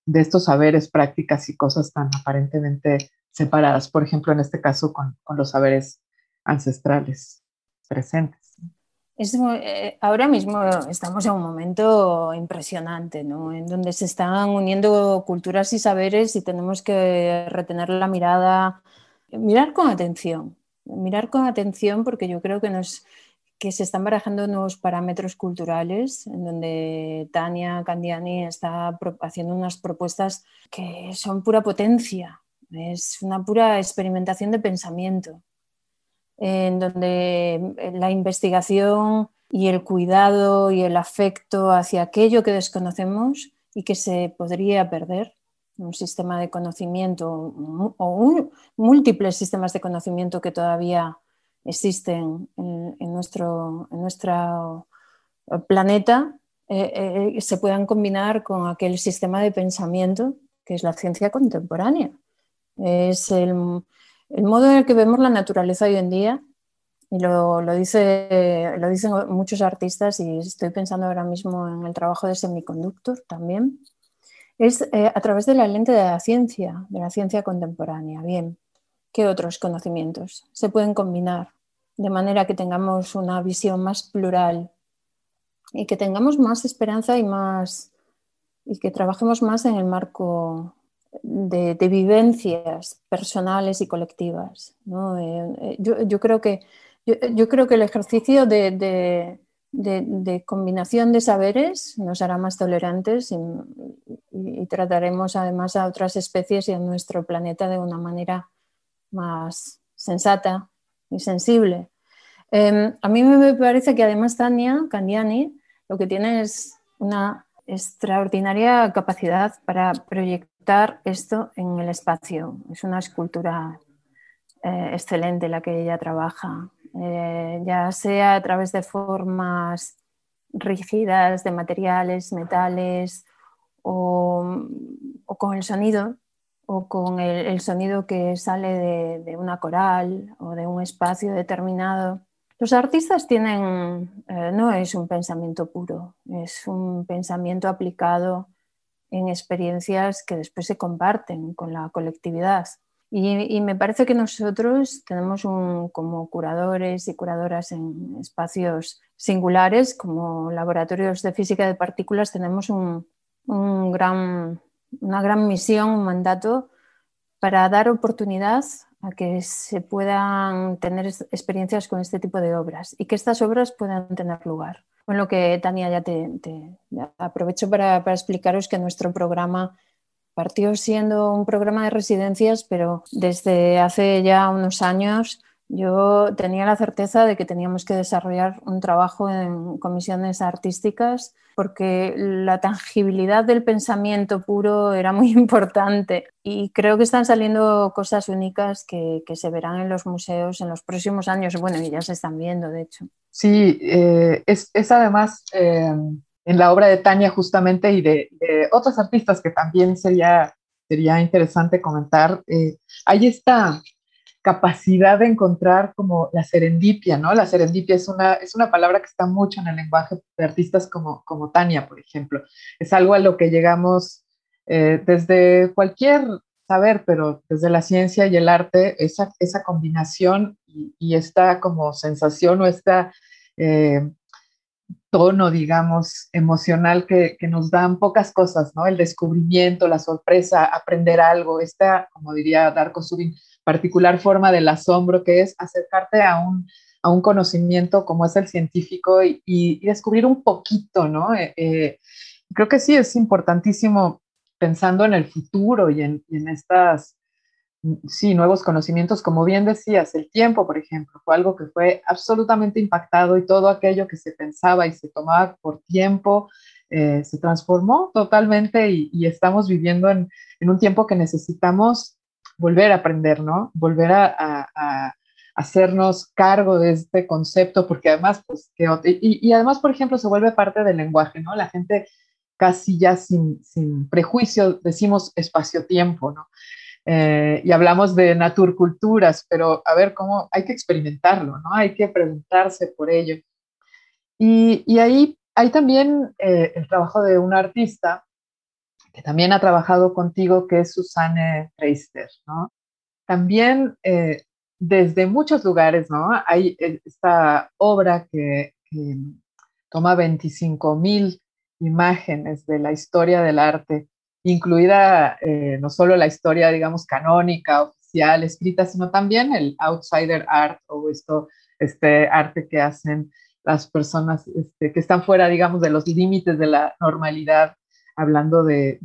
de estos saberes, prácticas y cosas tan aparentemente separadas, por ejemplo, en este caso con los saberes ancestrales presentes. Eh, ahora mismo estamos en un momento impresionante, ¿no? en donde se están uniendo culturas y saberes y tenemos que retener la mirada, mirar con atención, mirar con atención porque yo creo que, nos, que se están barajando nuevos parámetros culturales, en donde Tania Candiani está haciendo unas propuestas que son pura potencia, es una pura experimentación de pensamiento en donde eh, la investigación y el cuidado y el afecto hacia aquello que desconocemos y que se podría perder, un sistema de conocimiento o múltiples sistemas de conocimiento que todavía existen en, nuestro, planeta, eh, eh, se puedan combinar con aquel sistema de pensamiento que es la ciencia contemporánea. Es el, el modo en el que vemos la naturaleza hoy en día, y lo, dice, lo dicen muchos artistas, y estoy pensando ahora mismo en el trabajo de Semiconductor también, es eh, a través de la lente de la ciencia, de la ciencia contemporánea. Bien, ¿qué otros conocimientos se pueden combinar de manera que tengamos una visión más plural y que tengamos más esperanza y más y que trabajemos más en el marco de, vivencias personales y colectivas. Eh, eh, yo, creo que, yo, creo que el ejercicio de, combinación de saberes nos hará más tolerantes y, trataremos además a otras especies y a nuestro planeta de una manera más sensata y sensible. Em, a mí me parece que además Tania Candiani lo que tiene es una extraordinaria capacidad para proyectar esto en el espacio. Es una escultura eh, excelente la que ella trabaja, eh, ya sea a través de formas rígidas, de materiales, metales o, con el sonido o con el, sonido que sale de, una coral o de un espacio determinado. Los artistas tienen, eh, no es un pensamiento puro, es un pensamiento aplicado en experiencias que después se comparten con la colectividad. Y, me parece que nosotros tenemos un, como curadores y curadoras en espacios singulares, como laboratorios de física de partículas, tenemos un, gran, una gran misión, un mandato para dar oportunidad a que se puedan tener experiencias con este tipo de obras y que estas obras puedan tener lugar. Con lo que, Tania, ya te, aprovecho para, explicaros que nuestro programa partió siendo un programa de residencias, pero desde hace ya unos años yo tenía la certeza de que teníamos que desarrollar un trabajo en comisiones artísticas porque la tangibilidad del pensamiento puro era muy importante y creo que están saliendo cosas únicas que, se verán en los museos en los próximos años. Bueno, y ya se están viendo, de hecho. Sí, eh, es, además eh, en la obra de Tania justamente y de, otros artistas que también sería, sería interesante comentar. Eh, ahí está capacidad de encontrar como la serendipia, ¿no? La serendipia es una, es una palabra que está mucho en el lenguaje de artistas como, como Tania, por ejemplo. Es algo a lo que llegamos eh, desde cualquier saber, pero desde la ciencia y el arte, esa, esa combinación y, esta como sensación o esta eh, tono, digamos, emocional que, que, nos dan pocas cosas, ¿no? El descubrimiento, la sorpresa, aprender algo, esta, como diría Darko Subin, particular forma del asombro que es acercarte a un, a un conocimiento como es el científico y, y, descubrir un poquito, ¿no? Eh, eh, creo que sí es importantísimo pensando en el futuro y en, y en estas, sí, nuevos conocimientos, como bien decías, el tiempo, por ejemplo, fue algo que fue absolutamente impactado y todo aquello que se pensaba y se tomaba por tiempo eh, se transformó totalmente y, y estamos viviendo en, en, un tiempo que necesitamos volver a aprender, ¿no? Volver a, hacernos cargo de este concepto, porque además, pues, que, y, además, por ejemplo, se vuelve parte del lenguaje, ¿no? La gente casi ya sin, sin prejuicio decimos espacio-tiempo, ¿no? Eh, y hablamos de naturculturas, pero a ver cómo hay que experimentarlo, ¿no? Hay que preguntarse por ello. Y, y ahí hay también eh, el trabajo de un artista que también ha trabajado contigo, que es Susanne Reister, ¿no? También eh, desde muchos lugares, ¿no? Hay eh, esta obra que, toma 25 mil imágenes de la historia del arte, incluida eh, no solo la historia, digamos, canónica, oficial, escrita, sino también el outsider art o esto, este arte que hacen las personas este, que están fuera, digamos, de los límites de la normalidad hablando de,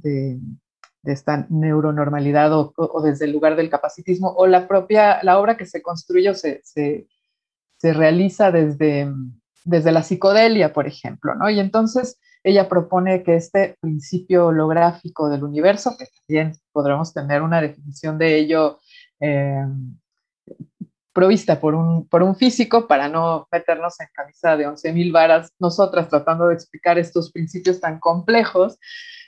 esta neuronormalidad o, desde el lugar del capacitismo, o la propia, la obra que se construye o se, realiza desde, desde la psicodelia, por ejemplo, ¿no? Y entonces ella propone que este principio holográfico del universo, que también podremos tener una definición de ello eh, provista por un, por un físico para no meternos en camisa de 11.000 varas, nosotras tratando de explicar estos principios tan complejos,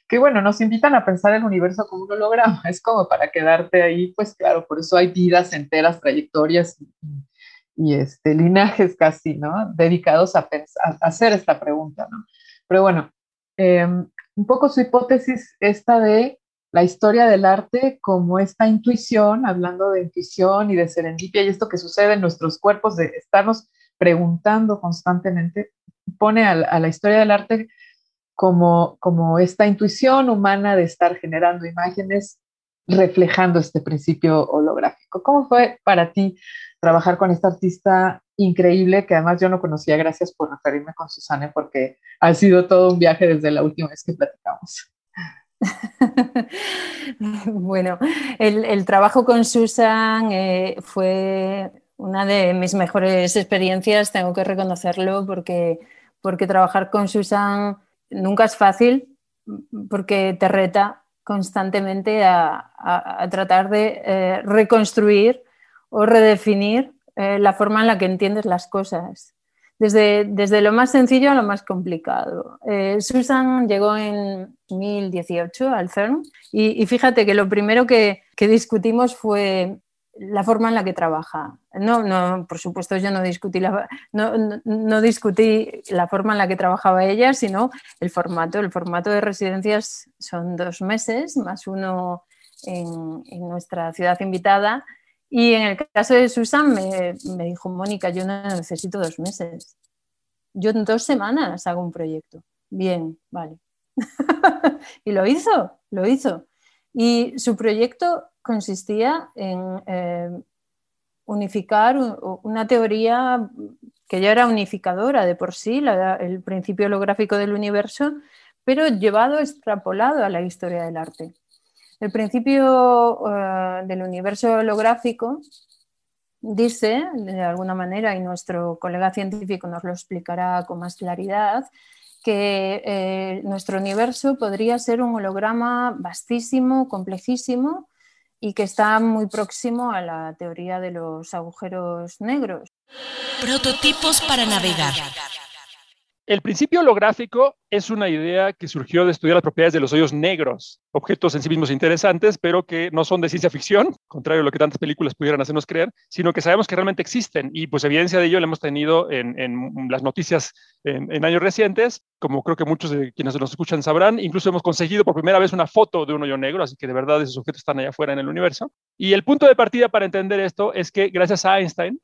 que bueno, nos invitan a pensar el universo como un holograma, es como para quedarte ahí, pues claro, por eso hay vidas enteras, trayectorias y, este, linajes casi, ¿no? Dedicados a, pensar, a hacer esta pregunta, ¿no? Pero bueno, em, un poco su hipótesis esta de la historia del arte como esta intuición, hablando de intuición y de serendipia y esto que sucede en nuestros cuerpos, de estarnos preguntando constantemente, pone a, la historia del arte como, como esta intuición humana de estar generando imágenes reflejando este principio holográfico. ¿Cómo fue para ti trabajar con esta artista increíble que además yo no conocía? Gracias por referirme con Susana porque ha sido todo un viaje desde la última vez que platicamos. bueno, el, trabajo con Susan eh, fue una de mis mejores experiencias, tengo que reconocerlo, porque, porque trabajar con Susan nunca es fácil, porque te reta constantemente a, tratar de eh, reconstruir o redefinir eh, la forma en la que entiendes las cosas. Desde, desde lo más sencillo a lo más complicado. Eh, Susan llegó en 2018 al CERN y, fíjate que lo primero que, discutimos fue la forma en la que trabaja. No, no, por supuesto, yo no discutí, la, no, discutí la forma en la que trabajaba ella, sino el formato. El formato de residencias son dos meses, más uno en, en nuestra ciudad invitada, y en el caso de Susan me, dijo, Mónica, yo no necesito dos meses. Yo en dos semanas hago un proyecto. Bien, vale. y lo hizo, lo hizo. Y su proyecto consistía en eh, unificar una teoría que ya era unificadora de por sí, el principio holográfico del universo, pero llevado, extrapolado a la historia del arte. El principio eh, del universo holográfico dice, de alguna manera, y nuestro colega científico nos lo explicará con más claridad, que eh, nuestro universo podría ser un holograma vastísimo, complejísimo y que está muy próximo a la teoría de los agujeros negros. Prototipos para navegar. El principio holográfico es una idea que surgió de estudiar las propiedades de los hoyos negros, objetos en sí mismos interesantes, pero que no son de ciencia ficción, contrario a lo que tantas películas pudieran hacernos creer, sino que sabemos que realmente existen y pues evidencia de ello la hemos tenido en, las noticias en, años recientes, como creo que muchos de quienes nos escuchan sabrán, incluso hemos conseguido por primera vez una foto de un hoyo negro, así que de verdad esos objetos están allá afuera en el universo. Y el punto de partida para entender esto es que gracias a Einstein,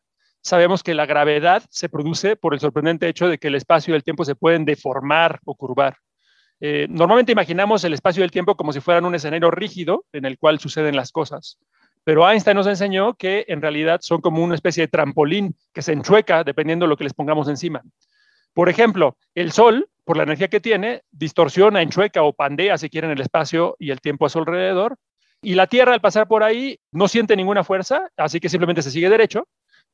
sabemos que la gravedad se produce por el sorprendente hecho de que el espacio y el tiempo se pueden deformar o curvar. Eh, normalmente imaginamos el espacio y el tiempo como si fueran un escenario rígido en el cual suceden las cosas. Pero Einstein nos enseñó que en realidad son como una especie de trampolín que se enchueca dependiendo de lo que les pongamos encima. Por ejemplo, el Sol, por la energía que tiene, distorsiona, enchueca o pandea, si quieren, el espacio y el tiempo a su alrededor. Y la Tierra, al pasar por ahí, no siente ninguna fuerza, así que simplemente se sigue derecho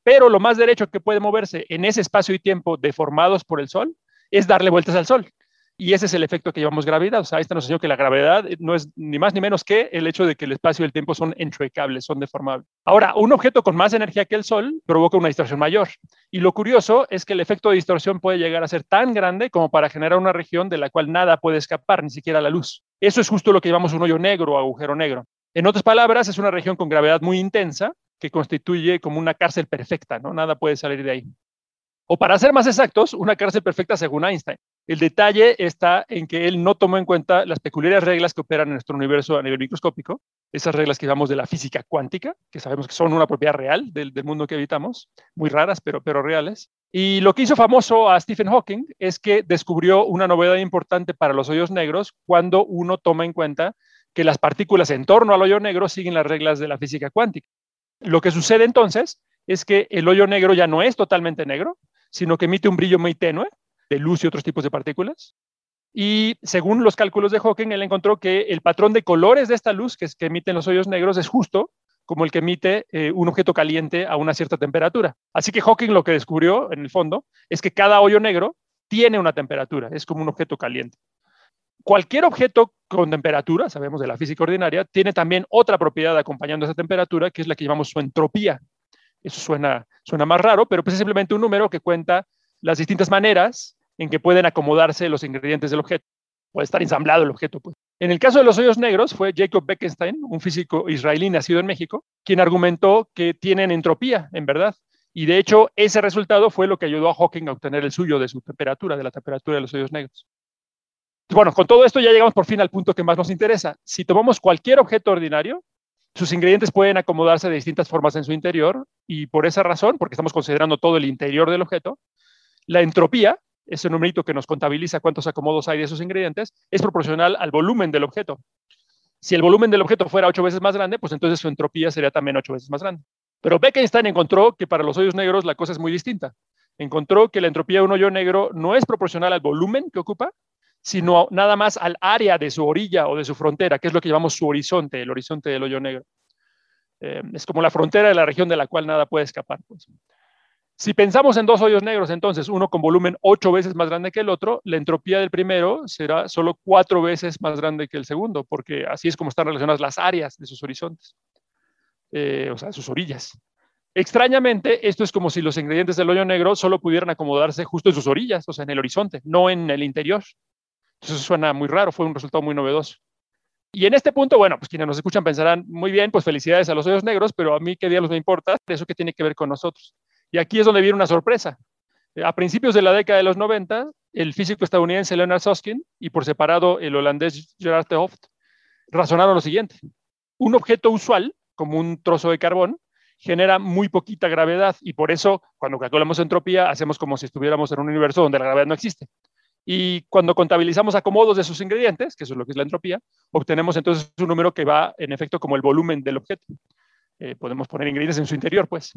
pero lo más derecho que puede moverse en ese espacio y tiempo deformados por el Sol es darle vueltas al Sol. Y ese es el efecto que llamamos gravedad. O sea, esta nos enseñó que la gravedad no es ni más ni menos que el hecho de que el espacio y el tiempo son enchuecables, son deformables. Ahora, un objeto con más energía que el Sol provoca una distorsión mayor. Y lo curioso es que el efecto de distorsión puede llegar a ser tan grande como para generar una región de la cual nada puede escapar, ni siquiera la luz. Eso es justo lo que llamamos un hoyo negro o agujero negro. En otras palabras, es una región con gravedad muy intensa que constituye como una cárcel perfecta, ¿no? Nada puede salir de ahí. O para ser más exactos, una cárcel perfecta según Einstein. El detalle está en que él no tomó en cuenta las peculiares reglas que operan en nuestro universo a nivel microscópico, esas reglas que llamamos de la física cuántica, que sabemos que son una propiedad real del, mundo que habitamos, muy raras, pero, pero reales. Y lo que hizo famoso a Stephen Hawking es que descubrió una novedad importante para los hoyos negros cuando uno toma en cuenta que las partículas en torno al hoyo negro siguen las reglas de la física cuántica. Lo que sucede entonces es que el hoyo negro ya no es totalmente negro, sino que emite un brillo muy tenue de luz y otros tipos de partículas. Y según los cálculos de Hawking, él encontró que el patrón de colores de esta luz que, es, que emiten los hoyos negros es justo como el que emite eh, un objeto caliente a una cierta temperatura. Así que Hawking lo que descubrió, en el fondo, es que cada hoyo negro tiene una temperatura, es como un objeto caliente cualquier objeto con temperatura, sabemos de la física ordinaria, tiene también otra propiedad acompañando esa temperatura, que es la que llamamos su entropía. Eso suena, suena más raro, pero pues es simplemente un número que cuenta las distintas maneras en que pueden acomodarse los ingredientes del objeto. Puede estar ensamblado el objeto. Pues. En el caso de los hoyos negros fue Jacob Bekenstein, un físico israelí nacido en México, quien argumentó que tienen entropía, en verdad. Y de hecho, ese resultado fue lo que ayudó a Hawking a obtener el suyo de su temperatura, de la temperatura de los hoyos negros. Bueno, con todo esto ya llegamos por fin al punto que más nos interesa. Si tomamos cualquier objeto ordinario, sus ingredientes pueden acomodarse de distintas formas en su interior y por esa razón, porque estamos considerando todo el interior del objeto, la entropía, ese numerito que nos contabiliza cuántos acomodos hay de esos ingredientes, es proporcional al volumen del objeto. Si el volumen del objeto fuera ocho veces más grande, pues entonces su entropía sería también ocho veces más grande. Pero Bekenstein encontró que para los hoyos negros la cosa es muy distinta. Encontró que la entropía de un hoyo negro no es proporcional al volumen que ocupa, sino nada más al área de su orilla o de su frontera, que es lo que llamamos su horizonte, el horizonte del hoyo negro. Eh, es como la frontera de la región de la cual nada puede escapar. Pues. Si pensamos en dos hoyos negros, entonces uno con volumen ocho veces más grande que el otro, la entropía del primero será solo cuatro veces más grande que el segundo, porque así es como están relacionadas las áreas de sus horizontes, eh, o sea, sus orillas. Extrañamente, esto es como si los ingredientes del hoyo negro solo pudieran acomodarse justo en sus orillas, o sea, en el horizonte, no en el interior. Eso suena muy raro, fue un resultado muy novedoso. Y en este punto, bueno, pues quienes nos escuchan pensarán, muy bien, pues felicidades a los hoyos negros, pero a mí qué diablos me importa, eso que tiene que ver con nosotros. Y aquí es donde viene una sorpresa. A principios de la década de los 90, el físico estadounidense Leonard Susskind y por separado el holandés Gerard de Hooft razonaron lo siguiente. Un objeto usual, como un trozo de carbón, genera muy poquita gravedad y por eso cuando calculamos entropía hacemos como si estuviéramos en un universo donde la gravedad no existe. Y cuando contabilizamos acomodos de sus ingredientes, que eso es lo que es la entropía, obtenemos entonces un número que va en efecto como el volumen del objeto. Eh, podemos poner ingredientes en su interior, pues.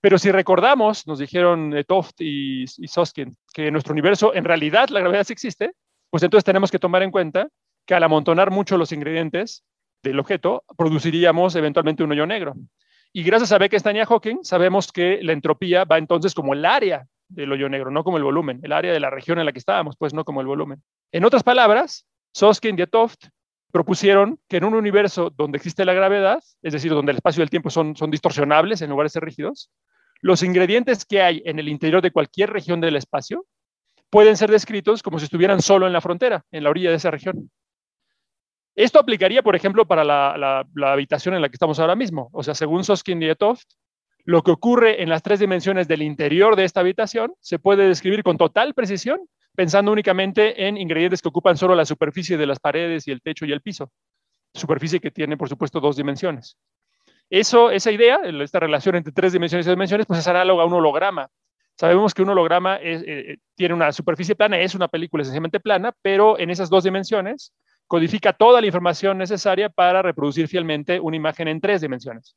Pero si recordamos, nos dijeron eh, Toft y, y Soskin, que en nuestro universo en realidad la gravedad sí existe, pues entonces tenemos que tomar en cuenta que al amontonar mucho los ingredientes del objeto, produciríamos eventualmente un hoyo negro. Y gracias a Beck, Stein y Hawking, sabemos que la entropía va entonces como el área del hoyo negro, no como el volumen, el área de la región en la que estábamos, pues no como el volumen. En otras palabras, Soskin y Toft propusieron que en un universo donde existe la gravedad, es decir, donde el espacio y el tiempo son, son distorsionables en lugar de ser rígidos, los ingredientes que hay en el interior de cualquier región del espacio pueden ser descritos como si estuvieran solo en la frontera, en la orilla de esa región. Esto aplicaría, por ejemplo, para la, habitación en la que estamos ahora mismo. O sea, según Soskin y Etoft, lo que ocurre en las tres dimensiones del interior de esta habitación se puede describir con total precisión, pensando únicamente en ingredientes que ocupan solo la superficie de las paredes y el techo y el piso. Superficie que tiene, por supuesto, dos dimensiones. Eso, esa idea, esta relación entre tres dimensiones y dos dimensiones, pues es análoga a un holograma. Sabemos que un holograma eh, eh, tiene una superficie plana, es una película esencialmente plana, pero en esas dos dimensiones codifica toda la información necesaria para reproducir fielmente una imagen en tres dimensiones.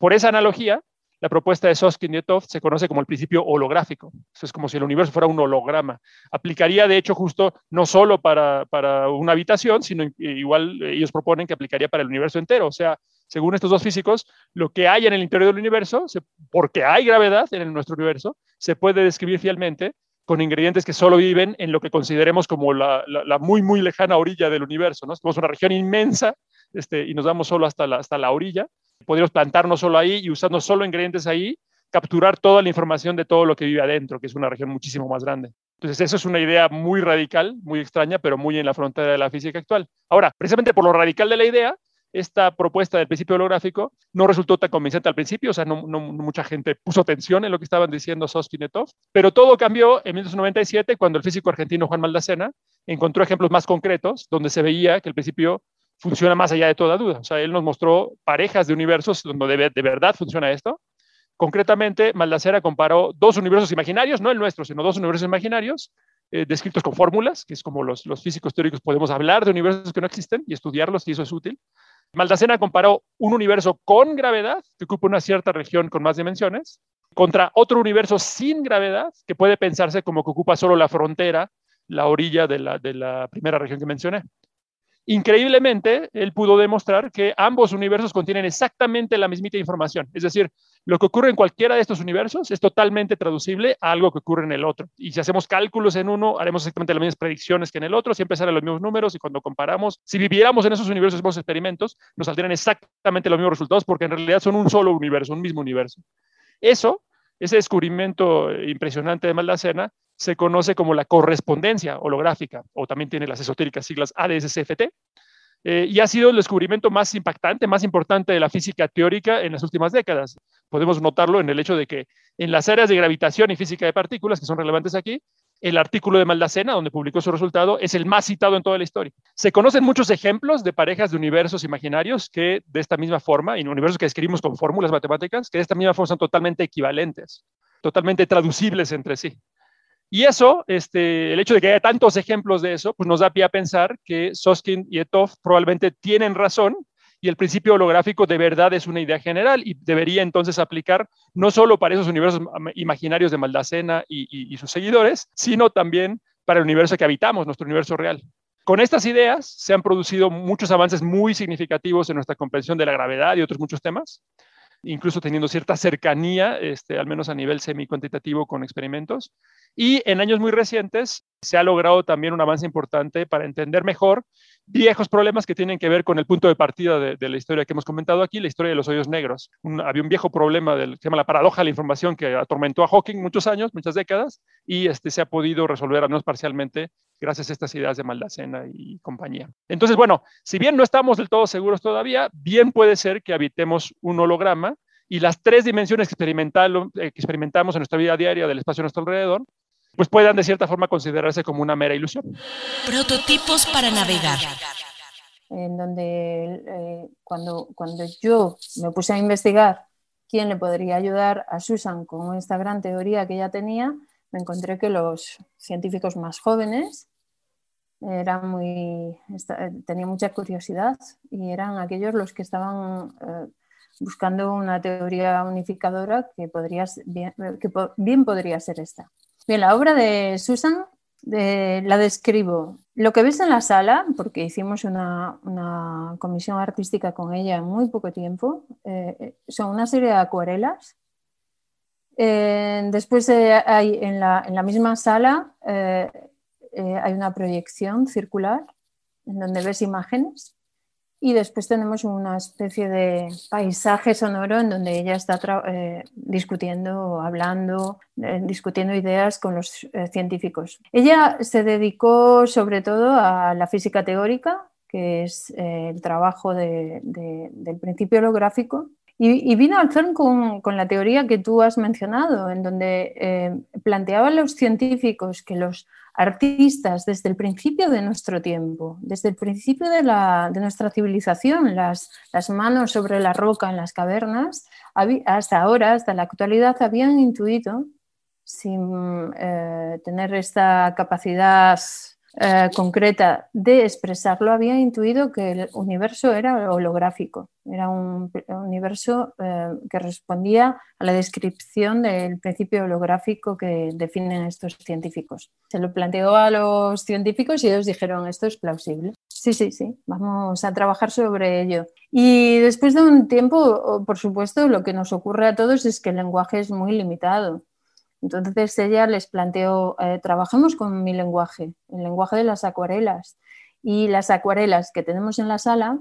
Por esa analogía, la propuesta de Soskin y Toft se conoce como el principio holográfico. Es como si el universo fuera un holograma. Aplicaría, de hecho, justo no solo para, para una habitación, sino igual ellos proponen que aplicaría para el universo entero. O sea, según estos dos físicos, lo que hay en el interior del universo, porque hay gravedad en nuestro universo, se puede describir fielmente con ingredientes que solo viven en lo que consideremos como la, muy, muy lejana orilla del universo. ¿no? Tenemos una región inmensa este, y nos vamos solo hasta la, hasta la orilla. Podríamos plantarnos solo ahí y usando solo ingredientes ahí, capturar toda la información de todo lo que vive adentro, que es una región muchísimo más grande. Entonces, eso es una idea muy radical, muy extraña, pero muy en la frontera de la física actual. Ahora, precisamente por lo radical de la idea, esta propuesta del principio holográfico no resultó tan convincente al principio, o sea, no, mucha gente puso atención en lo que estaban diciendo Sospinetov, pero todo cambió en 1997 cuando el físico argentino Juan Maldacena encontró ejemplos más concretos donde se veía que el principio funciona más allá de toda duda. O sea, él nos mostró parejas de universos donde de, de verdad funciona esto. Concretamente, Maldacena comparó dos universos imaginarios, no el nuestro, sino dos universos imaginarios, eh, descritos con fórmulas, que es como los, los, físicos teóricos podemos hablar de universos que no existen y estudiarlos, y eso es útil. Maldacena comparó un universo con gravedad, que ocupa una cierta región con más dimensiones, contra otro universo sin gravedad, que puede pensarse como que ocupa solo la frontera, la orilla de la, de la primera región que mencioné. Increíblemente, él pudo demostrar que ambos universos contienen exactamente la mismita información. Es decir, lo que ocurre en cualquiera de estos universos es totalmente traducible a algo que ocurre en el otro. Y si hacemos cálculos en uno, haremos exactamente las mismas predicciones que en el otro, siempre salen los mismos números y cuando comparamos, si viviéramos en esos universos, hacemos experimentos, nos saldrían exactamente los mismos resultados porque en realidad son un solo universo, un mismo universo. Eso, ese descubrimiento impresionante de Maldacena, se conoce como la correspondencia holográfica, o también tiene las esotéricas siglas ADS-CFT, eh, y ha sido el descubrimiento más impactante, más importante de la física teórica en las últimas décadas. Podemos notarlo en el hecho de que en las áreas de gravitación y física de partículas, que son relevantes aquí, el artículo de Maldacena, donde publicó su resultado, es el más citado en toda la historia. Se conocen muchos ejemplos de parejas de universos imaginarios que de esta misma forma, y universos que describimos con fórmulas matemáticas, que de esta misma forma son totalmente equivalentes, totalmente traducibles entre sí. Y eso, este, el hecho de que haya tantos ejemplos de eso, pues nos da pie a pensar que Soskin y Etov probablemente tienen razón y el principio holográfico de verdad es una idea general y debería entonces aplicar no solo para esos universos imaginarios de Maldacena y, y sus seguidores, sino también para el universo que habitamos, nuestro universo real. Con estas ideas se han producido muchos avances muy significativos en nuestra comprensión de la gravedad y otros muchos temas. Incluso teniendo cierta cercanía, este, al menos a nivel semi-cuantitativo con experimentos. Y en años muy recientes se ha logrado también un avance importante para entender mejor viejos problemas que tienen que ver con el punto de partida de, la historia que hemos comentado aquí, la historia de los hoyos negros. había un viejo problema del, que se llama la paradoja de la información que atormentó a Hawking muchos años, muchas décadas, y este, se ha podido resolver, al menos parcialmente, gracias a estas ideas de Maldacena y compañía. Entonces, bueno, si bien no estamos del todo seguros todavía, bien puede ser que habitemos un holograma y las tres dimensiones que, que experimentamos en nuestra vida diaria del espacio a nuestro alrededor pues puedan de cierta forma considerarse como una mera ilusión. Prototipos para navegar. En donde eh, cuando, cuando yo me puse a investigar quién le podría ayudar a Susan con esta gran teoría que ella tenía, me encontré que los científicos más jóvenes eran muy, tenían mucha curiosidad y eran aquellos los que estaban eh, buscando una teoría unificadora que, podría, que bien podría ser esta. Bien, la obra de Susan la describo. Lo que ves en la sala, porque hicimos una, comisión artística con ella en muy poco tiempo, eh, son una serie de acuarelas. Eh, después hay en la, misma sala eh, hay una proyección circular en donde ves imágenes y después tenemos una especie de paisaje sonoro en donde ella está eh, discutiendo, hablando, eh, discutiendo ideas con los eh, científicos. Ella se dedicó sobre todo a la física teórica, que es el trabajo del principio holográfico, y, vino al CERN con, con, la teoría que tú has mencionado, en donde planteaban los científicos que los artistas desde el principio de nuestro tiempo, desde el principio de, nuestra civilización, las, manos sobre la roca en las cavernas, hasta ahora, hasta la actualidad, habían intuido, sin eh, tener esta capacidad eh, concreta de expresarlo, había intuido que el universo era holográfico, era un, universo eh, que respondía a la descripción del principio holográfico que definen estos científicos. Se lo planteó a los científicos y ellos dijeron, esto es plausible. Sí, sí, sí, vamos a trabajar sobre ello. Y después de un tiempo, por supuesto, lo que nos ocurre a todos es que el lenguaje es muy limitado. Entonces ella les planteó, eh, trabajemos con mi lenguaje, el lenguaje de las acuarelas. Y las acuarelas que tenemos en la sala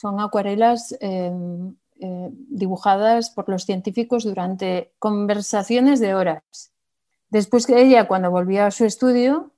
son acuarelas em, eh, dibujadas por los científicos durante conversaciones de horas. Después que ella, cuando volvió a su estudio,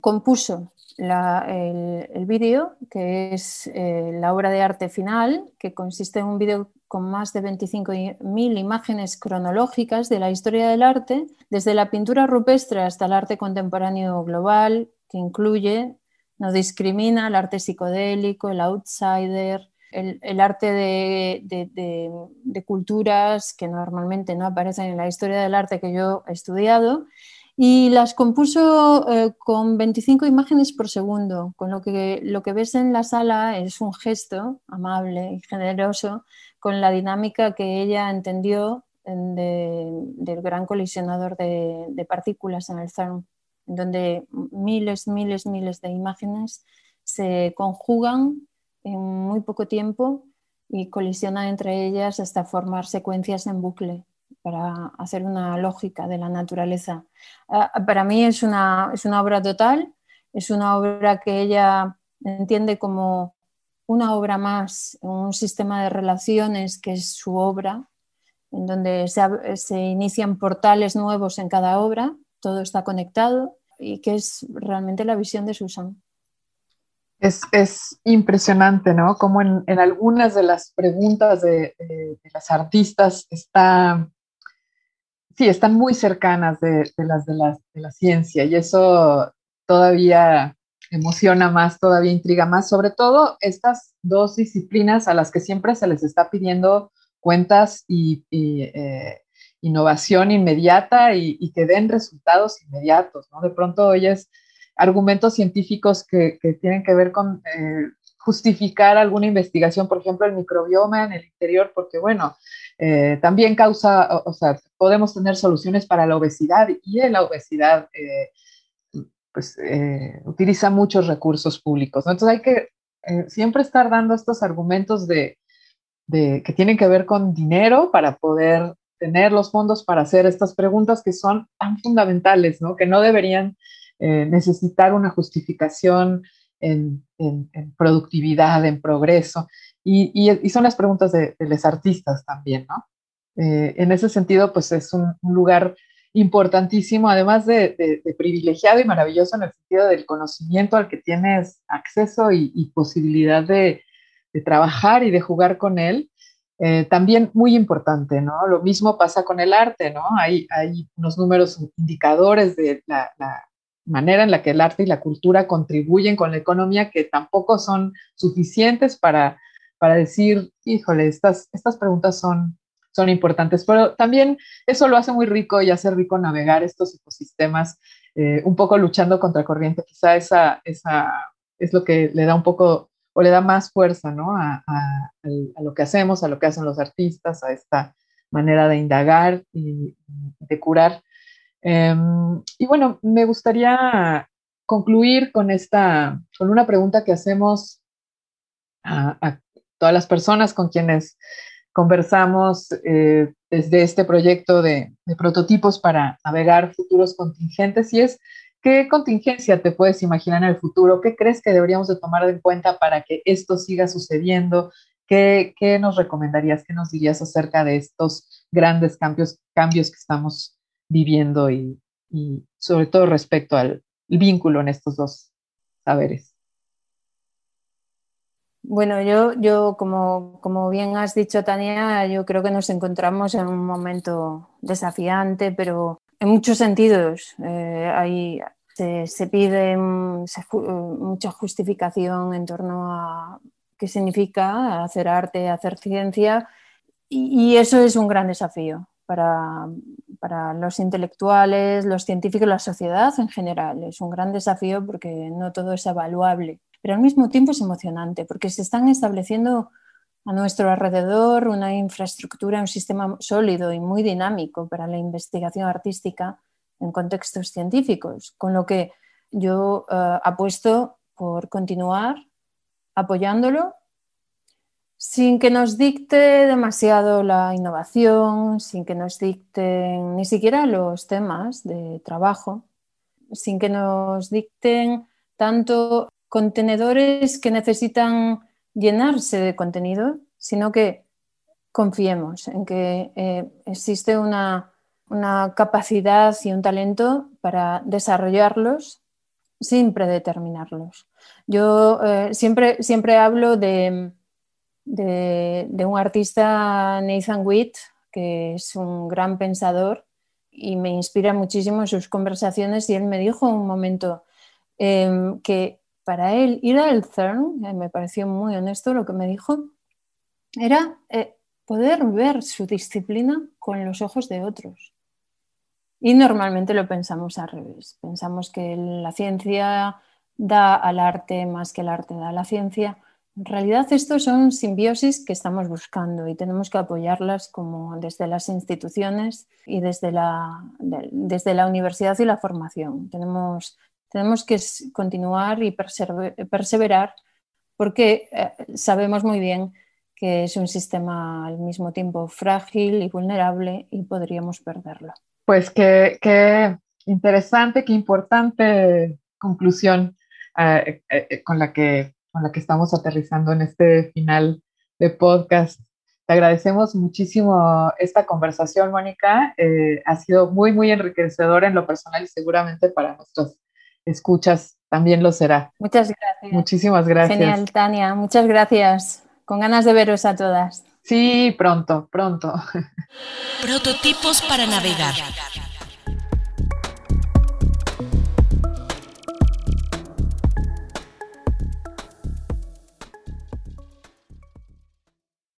compuso el, vídeo, que es eh, la obra de arte final, que consiste en un vídeo con más de 25.000 imágenes cronológicas de la historia del arte, desde la pintura rupestre hasta el arte contemporáneo global, que incluye, no discrimina, el arte psicodélico, el outsider, el, arte de, culturas que normalmente no aparecen en la historia del arte que yo he estudiado, y las compuso eh, con 25 imágenes por segundo, con lo que lo que ves en la sala es un gesto amable y generoso con la dinámica que ella entendió del gran colisionador de, partículas en el CERN, donde miles, miles, miles de imágenes se conjugan en muy poco tiempo y colisionan entre ellas hasta formar secuencias en bucle para hacer una lógica de la naturaleza. Ah, para mí es una, es una obra total, es una obra que ella entiende como una obra más, un sistema de relaciones que es su obra, en donde se, inician portales nuevos en cada obra, todo está conectado y que es realmente la visión de Susan. Es, impresionante, ¿no? Como en, algunas de las preguntas de, las artistas está, sí, están muy cercanas de, las de, de la ciencia y eso todavía emociona más, todavía intriga más, sobre todo estas dos disciplinas a las que siempre se les está pidiendo cuentas y, eh, innovación inmediata y, que den resultados inmediatos, ¿no? De pronto oyes argumentos científicos que, tienen que ver con eh, justificar alguna investigación, por ejemplo, el microbioma en el interior, porque bueno, eh, también causa, o, sea, podemos tener soluciones para la obesidad y en la obesidad pues eh, utiliza muchos recursos públicos. Entonces hay que eh, siempre estar dando estos argumentos de, que tienen que ver con dinero para poder tener los fondos para hacer estas preguntas que son tan fundamentales, ¿no? que no deberían eh, necesitar una justificación en, productividad, en progreso. Y, son las preguntas de, los artistas también, ¿no? Eh, en ese sentido, pues es un, lugar importantísimo, además de, privilegiado y maravilloso en el sentido del conocimiento al que tienes acceso y, posibilidad de, trabajar y de jugar con él. Eh, también muy importante, ¿no? Lo mismo pasa con el arte, ¿no? Hay, hay unos números indicadores de la, manera en la que el arte y la cultura contribuyen con la economía que tampoco son suficientes para, para decir, híjole, estas, estas preguntas son, son importantes, pero también eso lo hace muy rico y hace rico navegar estos ecosistemas, eh, un poco luchando contra corriente, quizá esa, esa es lo que le da un poco o le da más fuerza ¿no? a, lo que hacemos, a lo que hacen los artistas, a esta manera de indagar y de curar Em, y bueno, me gustaría concluir con esta, con una pregunta que hacemos a, todas las personas con quienes conversamos eh, desde este proyecto de, prototipos para navegar futuros contingentes y es ¿qué contingencia te puedes imaginar en el futuro? ¿Qué crees que deberíamos de tomar en cuenta para que esto siga sucediendo? ¿Qué, qué nos recomendarías? ¿Qué nos dirías acerca de estos grandes cambios, cambios que estamos viviendo y, sobre todo respecto al vínculo en estos dos saberes. Bueno, yo, yo como, como, bien has dicho, Tania, yo creo que nos encontramos en un momento desafiante, pero en muchos sentidos. Eh, se, pide mucha justificación en torno a qué significa hacer arte, hacer ciencia, y eso es un gran desafío para, los intelectuales, los científicos, la sociedad en general. Es un gran desafío porque no todo es evaluable, pero al mismo tiempo es emocionante porque se están estableciendo a nuestro alrededor una infraestructura, un sistema sólido y muy dinámico para la investigación artística en contextos científicos, con lo que yo eh, apuesto por continuar apoyándolo sin que nos dicte demasiado la innovación, sin que nos dicten ni siquiera los temas de trabajo, sin que nos dicten tanto contenedores que necesitan llenarse de contenido, sino que confiemos en que eh, existe una, capacidad y un talento para desarrollarlos sin predeterminarlos. Yo eh, siempre, siempre hablo de de, un artista, Nathan Witt, que es un gran pensador y me inspira muchísimo en sus conversaciones y él me dijo un momento em, que para él ir al CERN, eh, me pareció muy honesto lo que me dijo, era eh, poder ver su disciplina con los ojos de otros. Y normalmente lo pensamos al revés. Pensamos que la ciencia da al arte más que el arte da a la ciencia en realidad, estos son simbiosis que estamos buscando y tenemos que apoyarlas como desde las instituciones y desde la, desde la universidad y la formación. Tenemos, tenemos que continuar y perseverar porque eh, sabemos muy bien que es un sistema al mismo tiempo frágil y vulnerable y podríamos perderlo. Pues qué, qué interesante, qué importante conclusión eh, eh, con la que con la que estamos aterrizando en este final de podcast. Te agradecemos muchísimo esta conversación, Mónica. Ha sido muy, muy enriquecedora en lo personal y seguramente para nuestros escuchas también lo será. Muchas gracias. Muchísimas gracias. Genial, Tania. Muchas gracias. Con ganas de veros a todas. Sí, pronto, pronto. Prototipos para navegar.